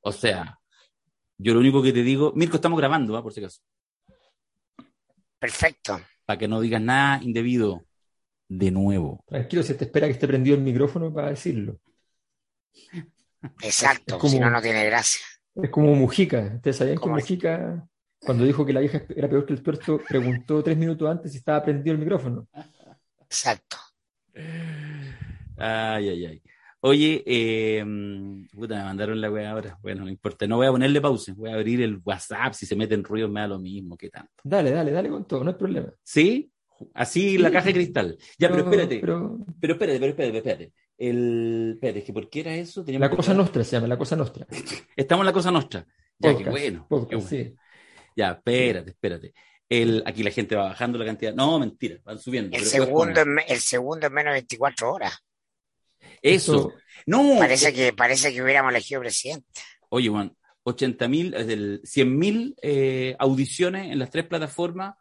O sea, yo lo único que te digo, Mirko, estamos grabando, ¿va? por si acaso. Perfecto. Para que no digas nada indebido de nuevo. Tranquilo, se te espera que esté prendido el micrófono para decirlo. Exacto, como, si no, no tiene gracia. Es como Mujica. ¿Ustedes sabían que Mujica, cuando dijo que la vieja era peor que el tuerto, preguntó tres minutos antes si estaba prendido el micrófono? Exacto. Ay, ay, ay. Oye, eh, puta, me mandaron la weá ahora. Bueno, no importa. No voy a ponerle pausa. Voy a abrir el WhatsApp. Si se meten ruidos, me da lo mismo. ¿Qué tanto? Dale, dale, dale con todo. No hay problema. ¿Sí? Así la caja de cristal. Ya, pero, espérate. Pero... espérate, pero espérate, espérate. El... Espérate, es que ¿por qué era eso? la cosa nuestra se llama, la cosa nuestra. Estamos en la cosa nuestra. Ya, qué bueno. Ya, espérate, espérate. El, aquí la gente va bajando la cantidad. No, mentira, van subiendo. El, segundo, el segundo en menos de 24 horas. Eso. No. Parece que, parece que hubiéramos elegido presidente. Oye, Juan, 80 mil, 100 mil eh, audiciones en las tres plataformas.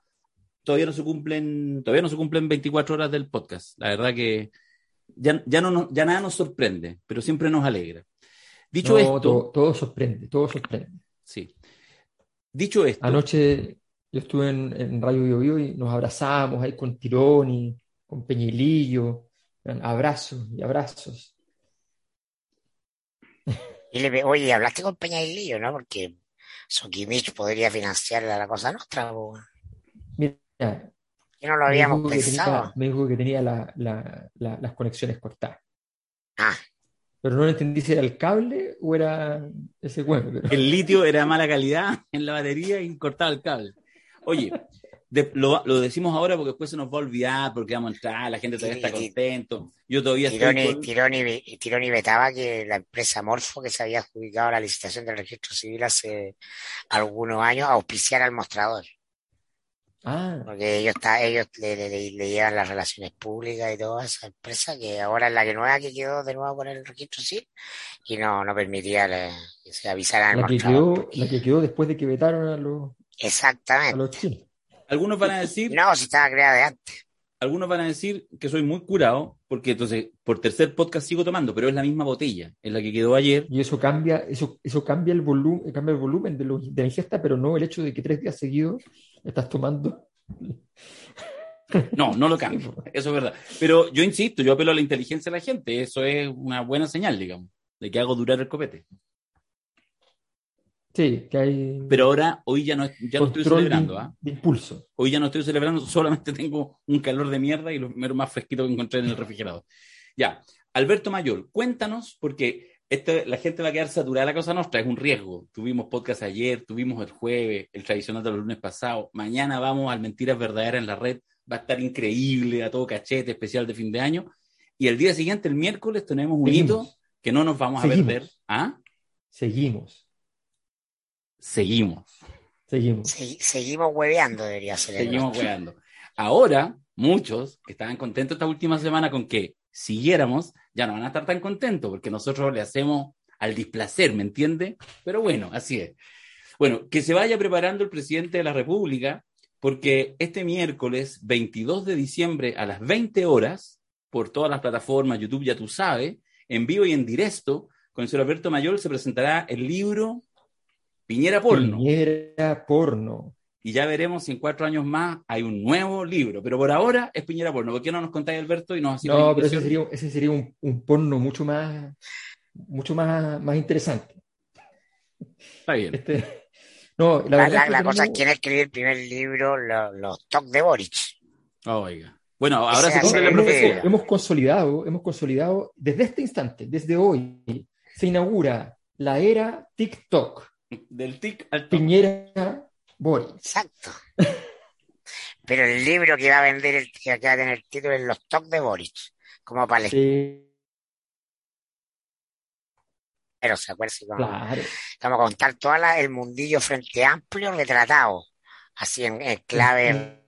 Todavía no se cumplen, todavía no se cumplen 24 horas del podcast. La verdad que ya, ya, no, ya nada nos sorprende, pero siempre nos alegra. Dicho esto. Todo, sorprende, todo sorprende. Sí. Dicho esto. Anoche yo estuve en, en Radio Bio, y nos abrazamos ahí con Tironi, con Peñilillo, abrazos y abrazos. Y le, oye, hablaste con Peñilillo, ¿no? Porque Sokimich podría financiar la cosa nuestra. Mira, que no lo habíamos pensado. me dijo que tenía las conexiones cortadas. Ah. Pero no entendí si era el cable o era ese bueno. El litio era mala calidad en la batería y cortaba el cable. Oye, lo, lo, decimos ahora porque después se nos va a olvidar, porque vamos a entrar, la gente todavía está contento. Yo todavía Tironi, estoy. Tironi, Tironi vetaba que la empresa Morfo, que se había adjudicado la licitación del registro civil hace algunos años, auspiciara al mostrador. Ah. Porque ellos, está, ellos le, le, llevan las relaciones públicas y toda esa empresa, que ahora es la que nueva que quedó de nuevo con el registro civil, y no, no permitía que se avisaran la que quedó, La que quedó después de que vetaron a los, Exactamente. A los chinos. Algunos van a decir. No, si estaba creada de antes. Algunos van a decir que soy muy curado, porque entonces por tercer podcast sigo tomando, pero es la misma botella, es la que quedó ayer. Y eso cambia, eso, eso cambia el volumen, cambia el volumen de, la ingesta, pero no el hecho de que tres días seguidos estás tomando. No, no lo cambio, eso es verdad. Pero yo insisto, yo apelo a la inteligencia de la gente, eso es una buena señal, digamos, de que hago durar el copete. Sí, que hay. Pero ahora, hoy ya no, ya no estoy celebrando. ¿ah? De, impulso. Hoy ya no estoy celebrando, solamente tengo un calor de mierda y lo primero más fresquito que encontré en el refrigerador. Ya, Alberto Mayor, cuéntanos, porque este, la gente va a quedar saturada la cosa nuestra, es un riesgo. Tuvimos podcast ayer, tuvimos el jueves, el tradicional de los lunes pasados. Mañana vamos al Mentiras Verdaderas en la red. Va a estar increíble, a todo cachete, especial de fin de año. Y el día siguiente, el miércoles, tenemos un hito que no nos vamos a perder. ¿Ah? Seguimos. Seguimos. Seguimos. seguimos hueveando, debería ser. Seguimos hueveando. Ahora, muchos que estaban contentos esta última semana con que siguiéramos, ya no van a estar tan contentos porque nosotros le hacemos al displacer, ¿me entiende? Pero bueno, así es. Bueno, que se vaya preparando el presidente de la República, porque este miércoles 22 de diciembre a las 20 horas, por todas las plataformas, YouTube ya tú sabes, en vivo y en directo, con el señor Alberto Mayor se presentará el libro Piñera Porno. Piñera Porno. Y ya veremos si en cuatro años más hay un nuevo libro. Pero por ahora es Piñera Porno. ¿Por qué no nos contáis, Alberto? Y nos no, pero ese sería, ese sería un, un, porno mucho más, mucho más, más interesante. Está bien. Este, no, la, la, la, cosa es quién escribió el primer libro, los, los Talk de Boric. oiga. Bueno, ahora se cumple la profecía. Hemos consolidado, hemos consolidado desde este instante, desde hoy, se inaugura la era TikTok. Del tic al Piñera Boris. Exacto. Pero el libro que va a vender, el, que va a tener el título es Los Tocs de Boris. Como para el... Sí. Pero se acuerda como, claro. Vamos a contar todo el mundillo frente amplio retratado. Así en, clave.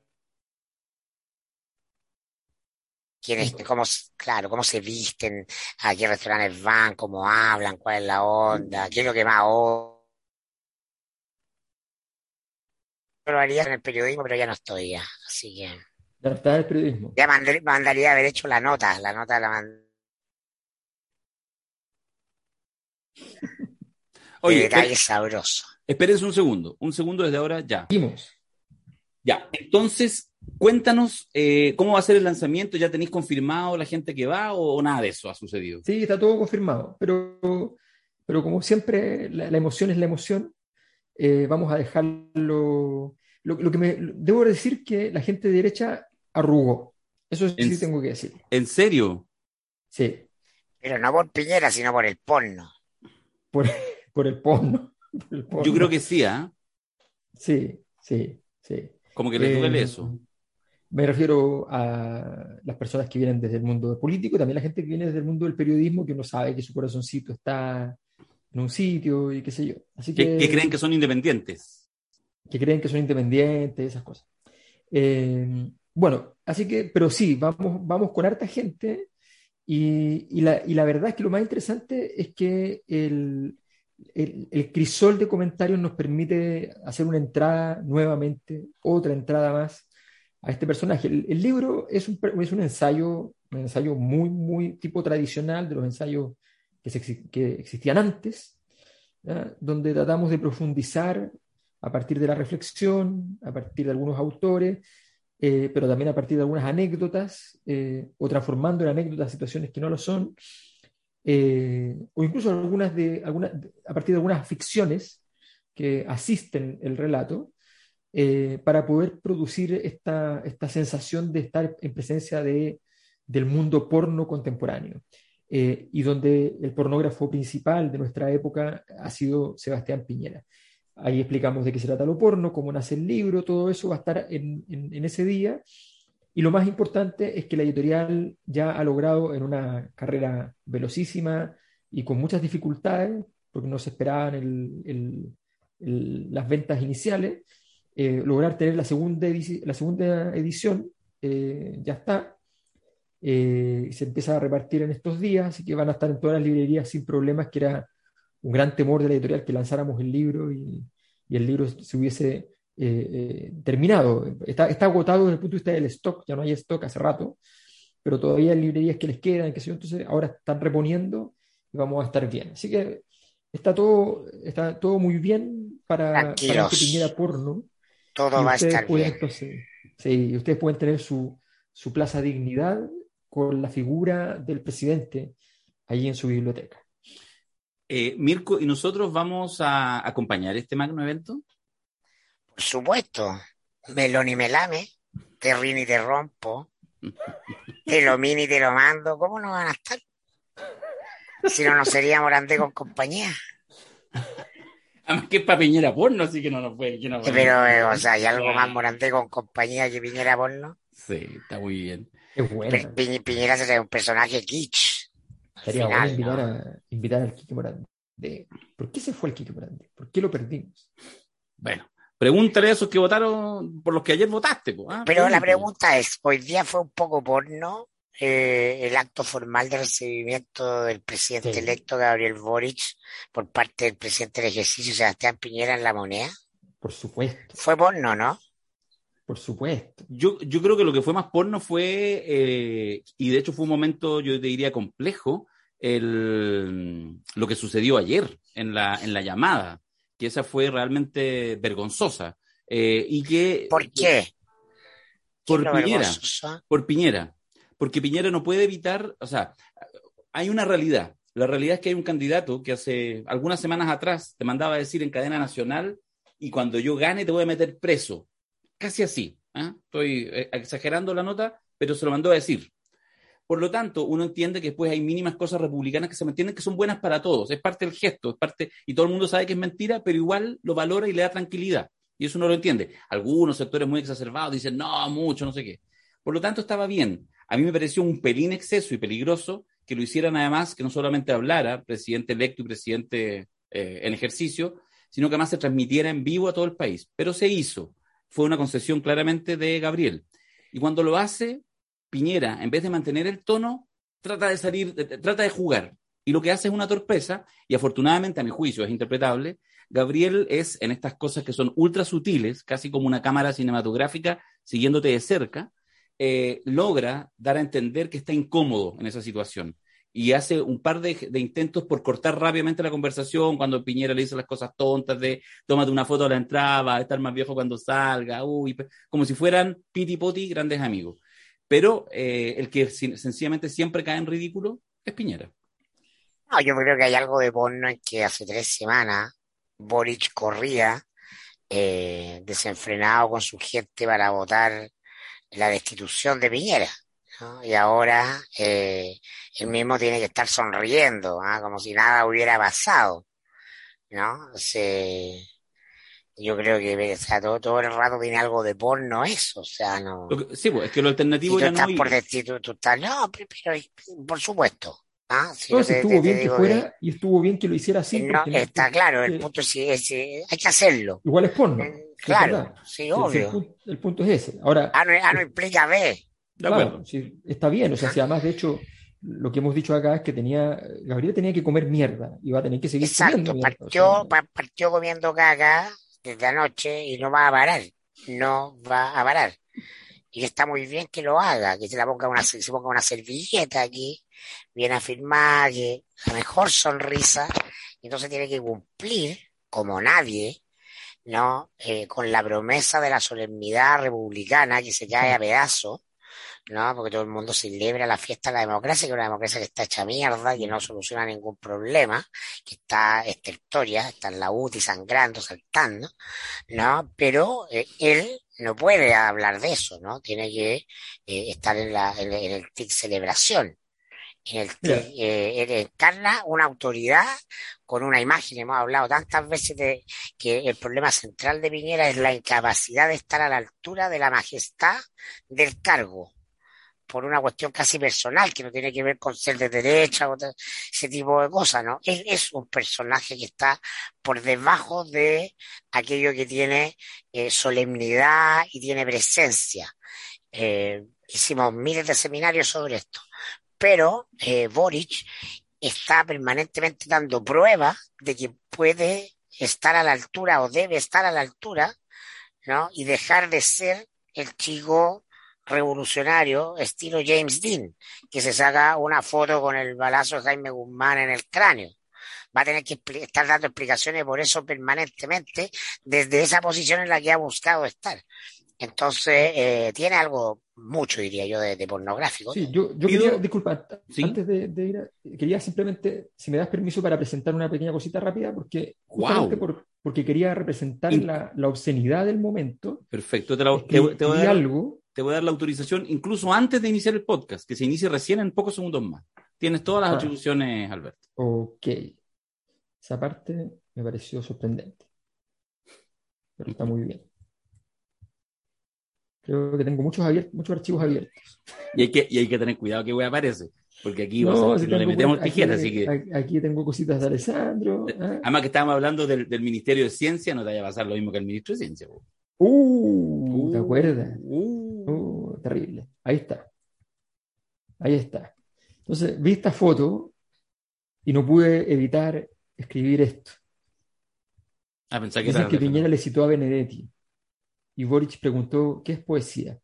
quiénes, cómo, claro, cómo se visten, a qué restaurantes van, cómo hablan, cuál es la onda, qué es lo que más lo haría en el periodismo, pero ya no estoy ya, así que... Ya no está en el periodismo. Ya mandaría haber hecho la nota, la nota la Oye, detalle sabroso. Espérense un segundo, un segundo desde ahora ya. Seguimos. Ya, entonces, cuéntanos eh, cómo va a ser el lanzamiento. ¿Ya tenéis confirmado la gente que va o, o nada de eso ha sucedido? Sí, está todo confirmado, pero, pero como siempre, la, la emoción es la emoción. Eh, vamos a dejarlo. Lo, lo que me, debo decir que la gente de derecha arrugó. Eso sí En- tengo que decir. ¿En serio? Sí, Pero no por Piñera, sino por el porno. por, por el porno. por el porno. Yo creo que sí, ¿ah? Sí, sí, sí. Como que le duele Eh, eso. Me refiero a las personas que vienen desde el mundo político, también la gente que viene desde el mundo del periodismo, que uno sabe que su corazoncito está en un sitio y qué sé yo. Así Que, que, que creen que son independientes. Que creen que son independientes, esas cosas. Eh, bueno, así que, pero sí, vamos, vamos con harta gente y, y la, y la verdad es que lo más interesante es que el, el, crisol de comentarios nos permite hacer una entrada nuevamente, otra entrada más a este personaje. El, libro es un, es un ensayo, un ensayo muy, muy tipo tradicional de los ensayos que, se que existían antes, donde tratamos de profundizar a partir de la reflexión, a partir de algunos autores, eh, pero también a partir de algunas anécdotas, eh, o transformando en anécdotas situaciones que no lo son, eh, o incluso algunas de, algunas, a partir de algunas ficciones que asisten el relato, para poder producir esta, esta sensación de estar en presencia de, del mundo porno contemporáneo. Y donde el pornógrafo principal de nuestra época ha sido Sebastián Piñera. Ahí explicamos de qué se trata lo porno, cómo nace el libro, todo eso va a estar en, ese día. Y lo más importante es que la editorial ya ha logrado en una carrera velocísima y con muchas dificultades, porque no se esperaban las ventas iniciales, eh, lograr tener la segunda, la segunda edición, eh, ya está, eh, se empieza a repartir en estos días, así que van a estar en todas las librerías sin problemas, que era un gran temor de la editorial que lanzáramos el libro y, y el libro se hubiese eh, eh, terminado. Está, está, agotado desde el punto de vista del stock, ya no hay stock hace rato, pero todavía hay librerías que les quedan, que sé yo, entonces ahora están reponiendo y vamos a estar bien. Así que está todo, está todo muy bien para, para Piñera porno. Todo va a estar pueden, bien. Entonces, sí, ustedes pueden tener su, su plaza dignidad con la figura del presidente allí en su biblioteca. Eh, Mirko, ¿y nosotros vamos a acompañar este magno evento? Por supuesto. Melón y melame, te rin y te rompo, te lo mini y te lo mando. ¿Cómo no van a estar? Si no, no sería Morandé con compañía. Además que es para Piñera porno, así que no nos puede. Que no Sí, pero, eh, o sea, hay algo más Morandé con compañía que Piñera porno. Sí, está muy bien. Es bueno. Pi Piñera sería un personaje kitsch. Sería bueno invitar, ¿no? a, invitar al Kike Morandé. De, ¿Por qué se fue el Kike Morandé? ¿Por qué lo perdimos? Bueno, pregúntale a esos que votaron por los que ayer votaste. Pues, ¿ah? Pero la pregunta es, hoy día fue un poco porno eh, el acto formal de recibimiento del presidente sí. electo Gabriel Boric por parte del presidente del ejercicio Sebastián Piñera en la moneda. Por supuesto. Fue porno, ¿no? Por supuesto. Yo, yo creo que lo que fue más porno fue, eh, y de hecho fue un momento, yo te diría, complejo, el, lo que sucedió ayer en la, en la llamada, que esa fue realmente vergonzosa. Eh, y que, ¿Por qué? Por Piñera. Por Piñera. Porque Piñera no puede evitar, o sea, hay una realidad. La realidad es que hay un candidato que hace algunas semanas atrás te mandaba a decir en cadena nacional, y cuando yo gane te voy a meter preso. Casi así. ¿eh? Estoy exagerando la nota, pero se lo mandó a decir. Por lo tanto, uno entiende que después hay mínimas cosas republicanas que se mantienen que son buenas para todos. Es parte del gesto, es parte, y todo el mundo sabe que es mentira, pero igual lo valora y le da tranquilidad. Y eso no lo entiende. Algunos sectores muy exacerbados dicen, no, mucho, no sé qué. Por lo tanto, estaba bien. A mí me pareció un pelín exceso y peligroso que lo hicieran además, que no solamente hablara presidente electo y presidente eh, en ejercicio, sino que además se transmitiera en vivo a todo el país. Pero se hizo. Fue una concesión claramente de Gabriel. Y cuando lo hace, Piñera, en vez de mantener el tono, trata de salir, trata de jugar. Y lo que hace es una torpeza, y afortunadamente a mi juicio es interpretable. Gabriel es en estas cosas que son ultra sutiles, casi como una cámara cinematográfica siguiéndote de cerca, eh, logra dar a entender que está incómodo en esa situación, y hace un par de, intentos por cortar rápidamente la conversación cuando Piñera le dice las cosas tontas de tómate una foto a la entrada, estar más viejo cuando salga, uy, como si fueran piti poti grandes amigos. Pero eh, el que sencillamente siempre cae en ridículo es Piñera. No, yo creo que hay algo de porno en que hace tres semanas Boric corría eh, desenfrenado con su gente para votar la destitución de Piñera. Y ahora eh, él mismo tiene que estar sonriendo, ¿ah? como si nada hubiera pasado. ¿no? Yo creo que todo, todo el rato tiene algo de porno eso, o sea, no. sí, pues es que lo alternativo si ya tú estás no. por destituir, tú estás, no, pero, pero por supuesto. ¿ah? Si No, yo si te- estuvo te- te bien que digo fuera y estuvo bien que lo hiciera así. no, porque no- está claro, el eh, punto es, es- hay que hacerlo. Igual es porno. Es Claro, sí, Sí, sí, el, obvio. punto, el punto es ese. Ahora, A no, A no implica B. Claro, sí, está bien. O sea, si además, de hecho, lo que hemos dicho acá es que tenía, Gabriel tenía que comer mierda y va a tener que seguir Exacto, comiendo mierda. o partió, sea, pa- partió comiendo caca desde anoche y no va a parar, no va a parar. Y está muy bien que lo haga, que se la ponga una, se ponga una servilleta aquí, viene a firmar, que la mejor sonrisa, y entonces tiene que cumplir, como nadie, ¿no? Eh, con la promesa de la solemnidad republicana que se cae a pedazos, ¿no? Porque todo el mundo celebra la fiesta de la democracia, que es una democracia que está hecha mierda, que no soluciona ningún problema, que está estertoria, está en la UTI sangrando, saltando, ¿no? Pero eh, él no puede hablar de eso, ¿no? Tiene que eh, estar en, la, en, en el TIC celebración. En el TIC, Mira. eh, él encarna una autoridad con una imagen. Hemos hablado tantas veces de que el problema central de Piñera es la incapacidad de estar a la altura de la majestad del cargo por una cuestión casi personal que no tiene que ver con ser de derecha o ese tipo de cosas, ¿no? Él es un personaje que está por debajo de aquello que tiene eh, solemnidad y tiene presencia. Eh, hicimos miles de seminarios sobre esto, pero eh, Boric está permanentemente dando pruebas de que puede estar a la altura o debe estar a la altura, ¿no? Y dejar de ser el chico revolucionario estilo James Dean, que se saca una foto con el balazo de Jaime Guzmán en el cráneo. Va a tener que estar dando explicaciones por eso permanentemente desde esa posición en la que ha buscado estar. Entonces, eh, tiene algo mucho, diría yo, de, de pornográfico. Sí, yo, yo quería, disculpa, Sí. antes de, de ir, a- quería simplemente, si me das permiso para presentar una pequeña cosita rápida, porque justamente Guau. por- porque quería representar In- la, la obscenidad del momento, Perfecto. Te, la- te- te voy a dar, algo, te voy a dar la autorización incluso antes de iniciar el podcast, que se inicie recién en pocos segundos más. Tienes todas las Ah. atribuciones, Alberto. ok, esa parte me pareció sorprendente, pero está muy bien. Creo que tengo muchos, muchos archivos abiertos. Y hay que, y hay que tener cuidado que voy a aparecer, porque aquí No, vas a- si no le metemos aquí- tijeras, así que... aquí, tengo cositas de Alessandro. ¿ah? Además que estábamos hablando del, del Ministerio de Ciencia, no te vaya a pasar lo mismo que el Ministro de Ciencia. Uh, ¿te acuerdas? Uh. Terrible. Ahí está. Ahí está. Entonces, vi esta foto y no pude evitar escribir esto. Ah, pensé que que Piñera le citó a Benedetti y Boric preguntó qué es poesía.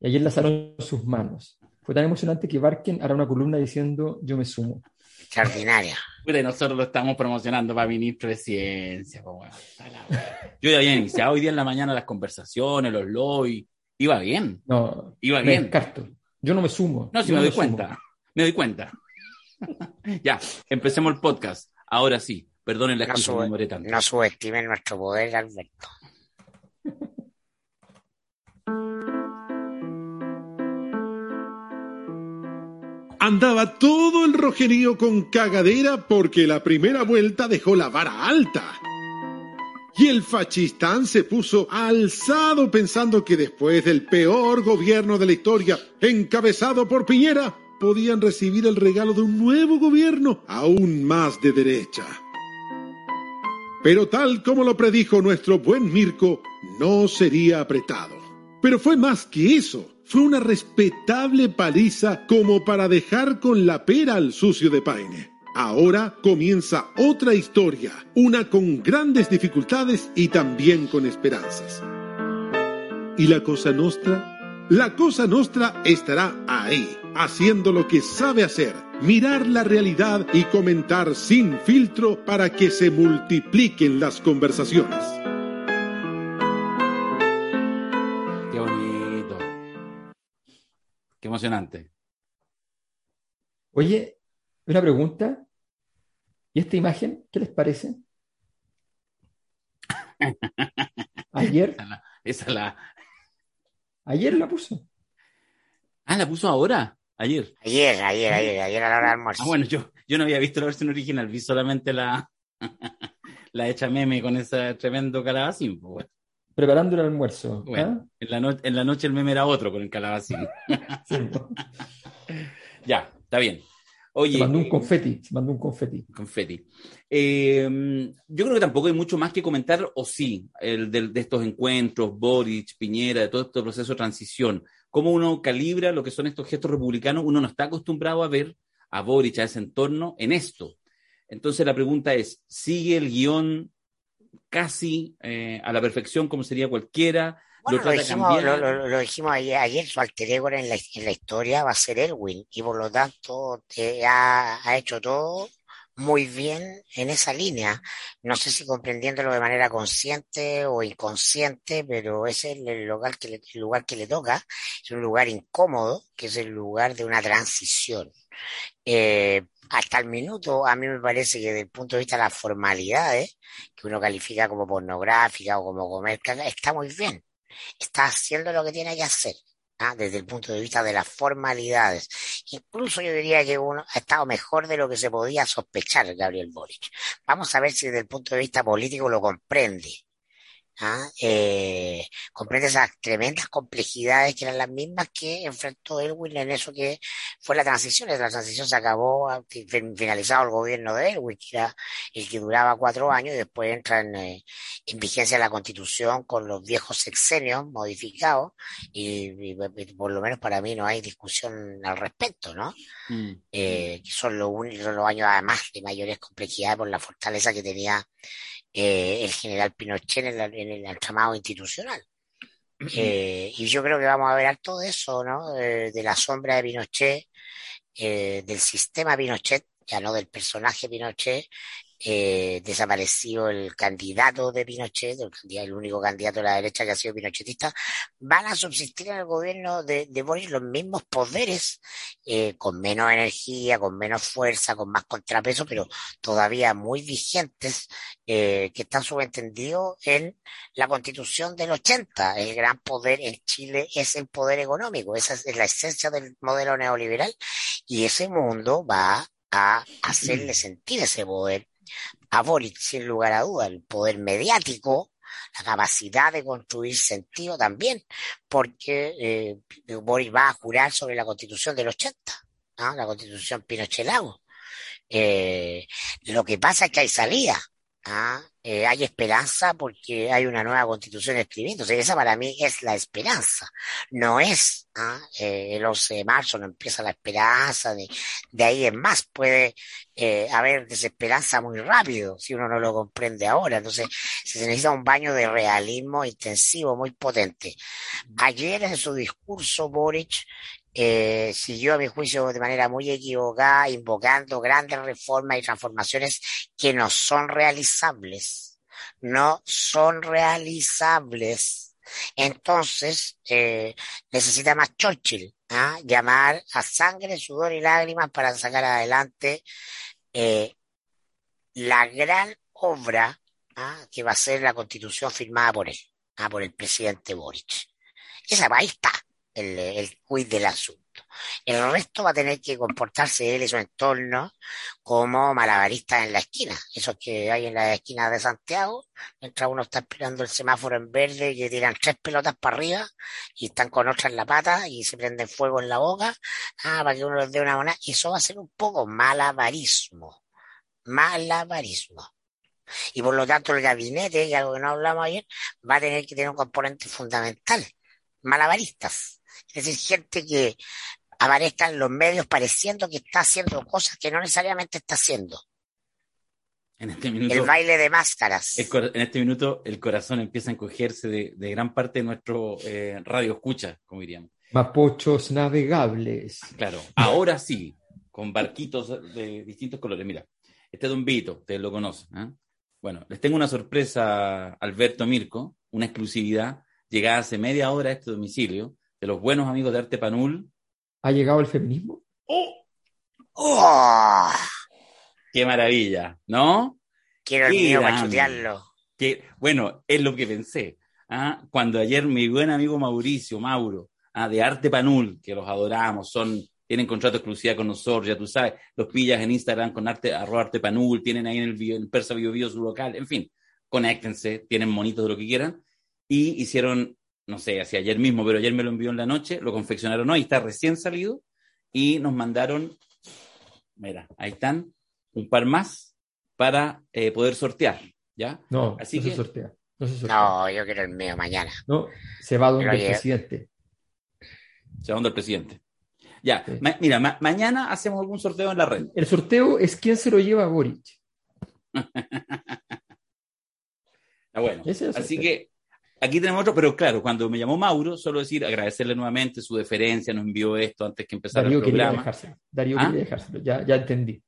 Y ayer lanzaron sus manos. Fue tan emocionante que Barken hará una columna diciendo yo me sumo. Extraordinaria. Y nosotros lo estamos promocionando para Ministro de Ciencia. wea. Yo ya había iniciado hoy día en la mañana las conversaciones, los lobbies. Iba bien, No, iba me bien. descarto. Yo no me sumo. No, si Yo me doy sumo. cuenta. Me doy cuenta. ya, empecemos el podcast. Ahora sí. Perdonen la No, excusa, sube- me tanto. no subestimen nuestro poder, Alberto. Andaba todo el rojerío con cagadera porque la primera vuelta dejó la vara alta. Y el fachistán se puso alzado pensando que después del peor gobierno de la historia, encabezado por Piñera, podían recibir el regalo de un nuevo gobierno aún más de derecha. Pero tal como lo predijo nuestro buen Mirko, no sería apretado. Pero fue más que eso. Fue una respetable paliza como para dejar con la pera al sucio de Paine. Ahora comienza otra historia, una con grandes dificultades y también con esperanzas. ¿Y la cosa nostra? La cosa nostra estará ahí, haciendo lo que sabe hacer, mirar la realidad y comentar sin filtro para que se multipliquen las conversaciones. Qué bonito. Qué emocionante. Oye, una pregunta. ¿Y esta imagen, qué les parece? Ayer, Esa la, esa la- ayer la puso. Ah, la puso ahora, ayer. Ayer, ayer, ayer, ayer a la hora del almuerzo. Ah, bueno, yo, yo no había visto la versión original, vi solamente la, la hecha meme con ese tremendo calabacín. pues, bueno. Preparando el almuerzo. Bueno, ¿ah? en la, no- en la noche el meme era otro con el calabacín. Sí. Ya, está bien. Se Oye, mandó un eh, confeti, se mandó un confeti. confeti. Eh, yo creo que tampoco hay mucho más que comentar, o sí, el de, estos encuentros, Boric, Piñera, de todo este proceso de transición. Cómo uno calibra lo que son estos gestos republicanos, uno no está acostumbrado a ver a Boric, a ese entorno, en esto. Entonces la pregunta es, ¿sigue el guion casi eh, a la perfección como sería cualquiera? Bueno, ¿Lo lo dijimos, cambiar? lo, lo- lo dijimos ayer, ayer, su alter ego en la, en la historia va a ser Elwin y por lo tanto eh, ha, ha hecho todo muy bien en esa línea. No sé si comprendiéndolo de manera consciente o inconsciente, pero ese es el lugar que le, el lugar que le toca. Es un lugar incómodo, que es el lugar de una transición. Eh, hasta el minuto, a mí me parece que desde el punto de vista de las formalidades, que uno califica como pornográfica o como comer caca, está muy bien está haciendo lo que tiene que hacer, ¿ah? desde el punto de vista de las formalidades. Incluso yo diría que uno ha estado mejor de lo que se podía sospechar, Gabriel Boric. Vamos a ver si desde el punto de vista político lo comprende. ¿Ah? Eh, comprende esas tremendas complejidades que eran las mismas que enfrentó Elwin en eso que fue la transición. La transición se acabó, ah, fin- finalizado el gobierno de Elwin, que era el que duraba cuatro años y después entra en, eh, en vigencia la constitución con los viejos sexenios modificados y, y- y por lo menos para mí no hay discusión al respecto, ¿no? Mm. Eh, que son los únicos los años además de mayores complejidades por la fortaleza que tenía eh, el general Pinochet en, la- en el entramado institucional. Eh, y yo creo que vamos a ver harto de eso, ¿no? Eh, de la sombra de Pinochet, eh, del sistema Pinochet, ya no del personaje Pinochet, eh, desaparecido el candidato de Pinochet, el, candidato- el único candidato de la derecha que ha sido pinochetista, van a subsistir en el gobierno de, de Boris los mismos poderes, eh, con menos energía, con menos fuerza, con más contrapeso, pero todavía muy vigentes, eh, que están subentendidos en la constitución del 80. El gran poder en Chile es el poder económico, esa es la esencia del modelo neoliberal, y ese mundo va a hacerle sentir ese poder a Boric, sin lugar a duda, el poder mediático, la capacidad de construir sentido también, porque eh, va a jurar sobre la constitución del 80, ¿ah? la constitución Pinochet-Lago. Eh, lo que pasa es que hay salida, ¿ah? Eh, hay esperanza porque hay una nueva constitución escribiéndose. Esa para mí es la esperanza. No es ¿ah? Eh, el 11 de marzo, no empieza la esperanza, de, ahí en más puede eh, haber desesperanza muy rápido si uno no lo comprende ahora. Entonces se necesita un baño de realismo intensivo, muy potente. Ayer en su discurso Boric eh, siguió a mi juicio de manera muy equivocada, invocando grandes reformas y transformaciones que no son realizables. No son realizables. Entonces, eh, necesita más Churchill, ¿ah? llamar a sangre, sudor y lágrimas para sacar adelante eh, la gran obra ¿ah? que va a ser la constitución firmada por él, ¿ah? por el presidente Boric. Esa ahí está el, el quiz del asunto. El resto va a tener que comportarse él y su entorno como malabaristas en la esquina. Esos que hay en la esquina de Santiago, mientras uno está esperando el semáforo en verde y que tiran tres pelotas para arriba y están con otra en la pata y se prenden fuego en la boca, ah, para que uno les dé una moneda. Y eso va a ser un poco malabarismo. Malabarismo. Y por lo tanto el gabinete, y algo que no hablamos ayer, va a tener que tener un componente fundamental. Malabaristas. Es decir, gente que aparezca en los medios pareciendo que está haciendo cosas que no necesariamente está haciendo. En este minuto, El baile de máscaras. el en este minuto el corazón empieza a encogerse de, de gran parte de nuestro eh, radio escucha, como diríamos. Mapochos navegables. Claro, ahora sí, con barquitos de distintos colores. Mira, este Don Vito, ustedes lo conocen. ¿eh? Bueno, les tengo una sorpresa, Alberto Mirko, una exclusividad. Llegada hace media hora a este domicilio de los buenos amigos de Arte Panul. ¿Ha llegado el feminismo? ¡Oh! ¡Oh! ¡Qué maravilla! ¿No? Quiero el mío para chutearlo. Que, bueno, es lo que pensé. ¿ah? Cuando ayer mi buen amigo Mauricio, Mauro, ah, de Arte Panul, que los adoramos, son, tienen contrato de exclusividad con nosotros, ya tú sabes, los pillas en Instagram con arte, arroba Arte Panul, tienen ahí en el, bio- en Persa Bio Bio su local, en fin, conéctense, tienen monitos de lo que quieran, y hicieron, no sé, hacia ayer mismo, pero ayer me lo envió en la noche, lo confeccionaron hoy, está recién salido, y nos mandaron, mira, ahí están, un par más para eh, poder sortear, ¿ya? No, Así no que- se sortea. No se sortea. No, yo quiero el mío mañana. No, se va donde Pero el presidente. Se va donde el presidente. Ya, Sí. ma- mira, ma- mañana hacemos algún sorteo en la red. El sorteo es quién se lo lleva a Boric. Está bueno. Así que aquí tenemos otro, pero claro, cuando me llamó Mauro, solo decir, agradecerle nuevamente su deferencia, nos envió esto antes que empezara Darío el quería programa. dejárselo. Darío ¿Ah? quería dejárselo. Ya, ya entendí.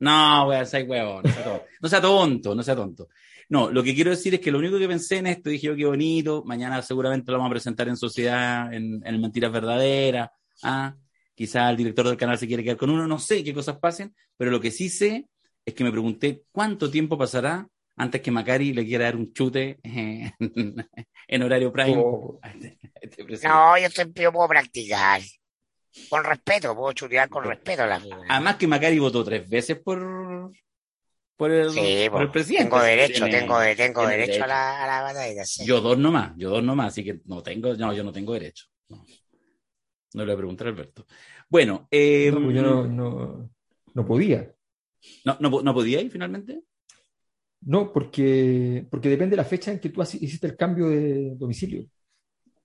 No, weón, sea huevón, no sea tonto. No sea tonto, no sea tonto. No, lo que quiero decir es que lo único que pensé en esto, dije yo qué bonito, mañana seguramente lo vamos a presentar en sociedad, en, en Mentiras Verdaderas, ah, quizá el director del canal se quiere quedar con uno, no sé qué cosas pasen, pero lo que sí sé es que me pregunté cuánto tiempo pasará antes que Macari le quiera dar un chute eh, en horario prime. Oh, este- este. No, yo, estoy, yo puedo practicar. Con respeto, puedo chutear con respeto a la. Además que Macari votó tres veces por, por, el, Sí, por el pues, presidente. tengo derecho, Tiene- tengo, derecho, derecho. A, la, a la batalla. sí. Yo dos nomás, yo dos nomás, así que no tengo, no, yo no tengo derecho. No, no le voy a preguntar a Alberto. Bueno, eh, no, pues yo no, no, no podía. no, no, no podía ir finalmente. No, porque, porque depende de la fecha en que tú hiciste el cambio de domicilio.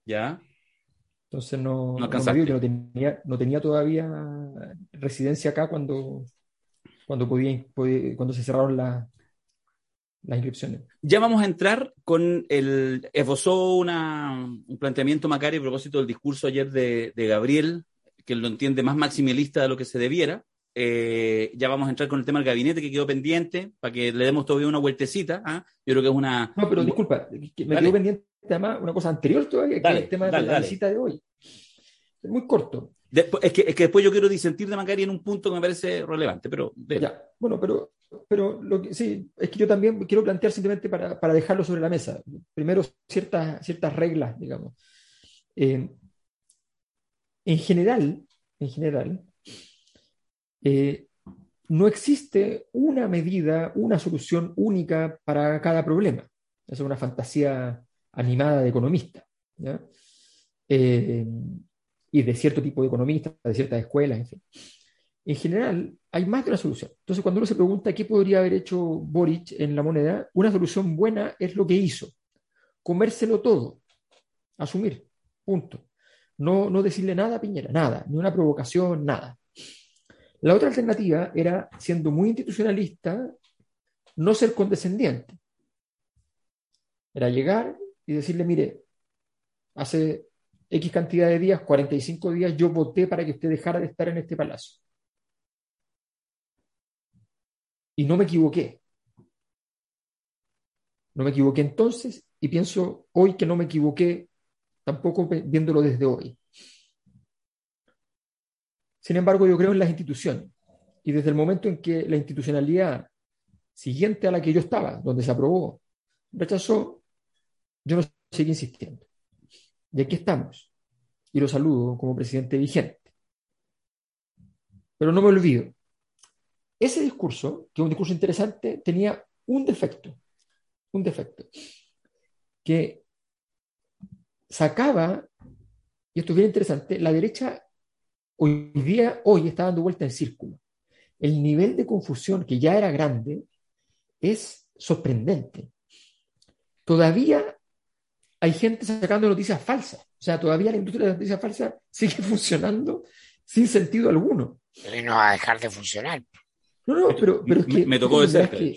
Ya. Entonces no, No no no tenía, no tenía todavía residencia acá cuando, cuando podía, podía- cuando se cerraron la- las inscripciones. Ya vamos a entrar con el. Esbozó una, un planteamiento Macari a propósito del discurso ayer de, de Gabriel, que lo entiende más maximalista de lo que se debiera. Eh, ya vamos a entrar con el tema del gabinete que quedó pendiente, para que le demos todavía una vueltecita. ¿ah? Yo creo que es una. No, pero disculpa, me Dale. quedó pendiente además una cosa anterior todavía, que Dale, es el tema dale, de la visita de hoy. Es muy corto. Después- es, que, es que después yo quiero disentir de Macari en un punto que me parece relevante, pero. Ya, bueno, pero, pero lo que, sí, es que yo también quiero plantear simplemente para, para dejarlo sobre la mesa. Primero, ciertas, ciertas reglas, digamos. Eh, en general, en general, eh, no existe una medida, una solución única para cada problema. Esa es una fantasía animada de economista. Eh, y de cierto tipo de economistas, de ciertas escuelas, en fin en general hay más de una solución. Entonces, cuando uno se pregunta qué podría haber hecho Boric en la moneda, una solución buena es lo que hizo. Comérselo todo. Asumir. Punto. No, no decirle nada a Piñera, nada. Ni una provocación, nada. La otra alternativa era, siendo muy institucionalista, no ser condescendiente. Era llegar y decirle, mire, hace X cantidad de días, 45 días, yo voté para que usted dejara de estar en este palacio. Y no me equivoqué. No me equivoqué entonces y pienso hoy que no me equivoqué tampoco viéndolo desde hoy. Sin embargo, yo creo en las instituciones. Y desde el momento en que la institucionalidad siguiente a la que yo estaba, donde se aprobó, rechazó, yo no seguí insistiendo. Y aquí estamos. Y lo saludo como presidente vigente. Pero no me olvido. Ese discurso, que es un discurso interesante, tenía un defecto. Un defecto. Que sacaba, y esto es bien interesante, la derecha hoy día, hoy está dando vuelta en círculo. El nivel de confusión, que ya era grande, es sorprendente. Todavía hay gente sacando noticias falsas. O sea, todavía la industria de las noticias falsas sigue funcionando sin sentido alguno. Y no va a dejar de funcionar. No, no, pero, pero es Me- que me tocó de comprenderás cerca, de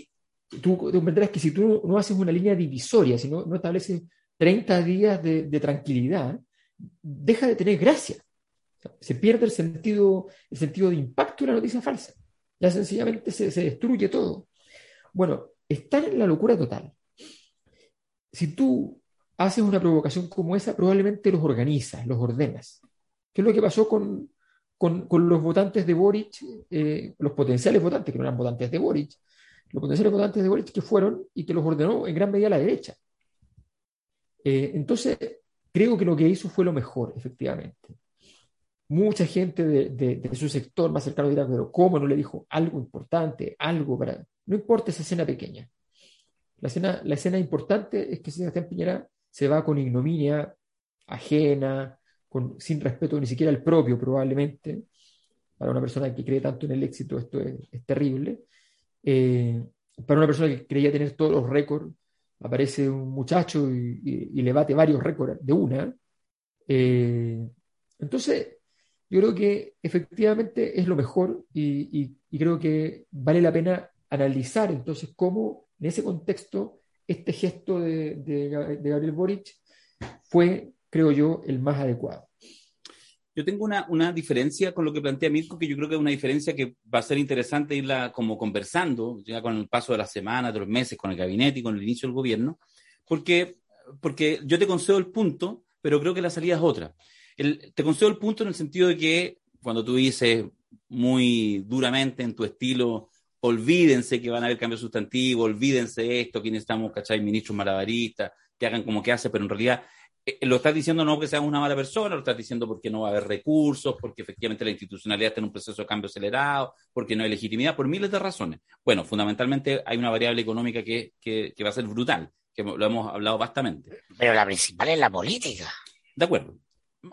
que, tú comprenderás que si tú no haces una línea divisoria, si no, no estableces 30 días de, de tranquilidad, deja de tener gracia. Se pierde el sentido, el sentido de impacto de la noticia falsa. Ya sencillamente se, destruye todo. Bueno, están en la locura total. Si tú haces una provocación como esa, probablemente los organizas, los ordenas. ¿Qué es lo que pasó con, con, los votantes de Boric, eh, los potenciales votantes, que no eran votantes de Boric, los potenciales votantes de Boric que fueron y que los ordenó en gran medida la derecha? Eh, entonces, creo que lo que hizo fue lo mejor, efectivamente. Mucha gente de, su sector más cercano dirá, pero ¿cómo no le dijo algo importante, algo para... No importa esa escena pequeña. La escena, la escena importante es que Sebastián Piñera se va con ignominia ajena, sin respeto ni siquiera al propio probablemente. Para una persona que cree tanto en el éxito esto es, terrible. Eh, para una persona que creía tener todos los récords, aparece un muchacho y le bate varios récords de una. Eh, entonces, yo creo que efectivamente es lo mejor y, creo que vale la pena analizar entonces cómo en ese contexto este gesto de, Gabriel Boric fue, creo yo, el más adecuado. Yo tengo una, una, diferencia con lo que plantea Mirko, que yo creo que es una diferencia que va a ser interesante irla como conversando, ya con el paso de las semanas, de los meses, con el gabinete y con el inicio del gobierno, porque, porque yo te concedo el punto, pero creo que la salida es otra. El, te concedo el punto en el sentido de que cuando tú dices muy duramente en tu estilo, olvídense que van a haber cambios sustantivos, olvídense esto, quienes estamos, ¿cachai? Ministros malabaristas, que hagan como que hace, pero en realidad eh, lo estás diciendo no porque seas una mala persona, lo estás diciendo porque no va a haber recursos, porque efectivamente la institucionalidad está en un proceso de cambio acelerado, porque no hay legitimidad, por miles de razones. Bueno, fundamentalmente hay una variable económica que, que, que va a ser brutal, que lo hemos hablado bastante. Pero la principal es la política. De acuerdo.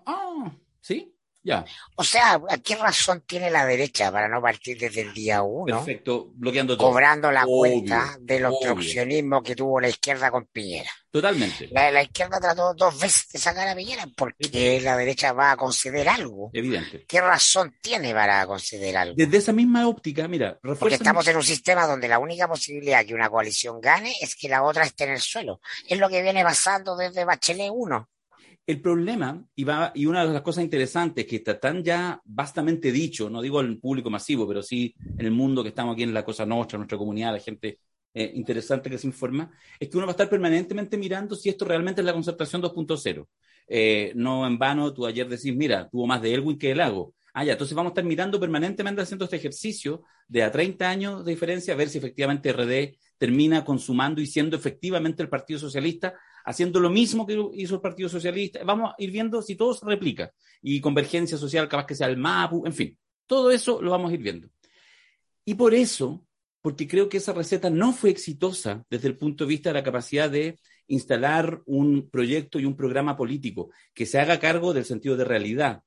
Ah, ¿sí? Ya. O sea, ¿qué razón tiene la derecha para no partir desde el día uno? Perfecto, bloqueando todo. Cobrando la obvio, cuenta del obstruccionismo que tuvo la izquierda con Piñera. Totalmente. La, la, izquierda trató dos veces de sacar a Piñera porque la derecha va a conceder algo. Evidente. ¿Qué razón tiene para conceder algo? Desde esa misma óptica, mira, porque estamos en un sistema donde la única posibilidad que una coalición gane es que la otra esté en el suelo. Es lo que viene pasando desde Bachelet 1. El problema, y, una de las cosas interesantes que está tan ya vastamente dicho, no digo en público masivo, pero sí en el mundo que estamos aquí en la cosa nuestra, nuestra comunidad, la gente eh, interesante que se informa, es que uno va a estar permanentemente mirando si esto realmente es la concertación 2.0. Eh, no en vano, tú ayer decís, mira, tuvo más de Elwin que el lago. Ah, ya, entonces vamos a estar mirando permanentemente haciendo este ejercicio de a 30 años de diferencia, a ver si efectivamente RD termina consumando y siendo efectivamente el Partido Socialista haciendo lo mismo que hizo el Partido Socialista. Vamos a ir viendo si todo se replica. Y convergencia social, capaz que sea el MAPU, en fin. Todo eso lo vamos a ir viendo. Y por eso, porque creo que esa receta no fue exitosa desde el punto de vista de la capacidad de instalar un proyecto y un programa político que se haga cargo del sentido de realidad,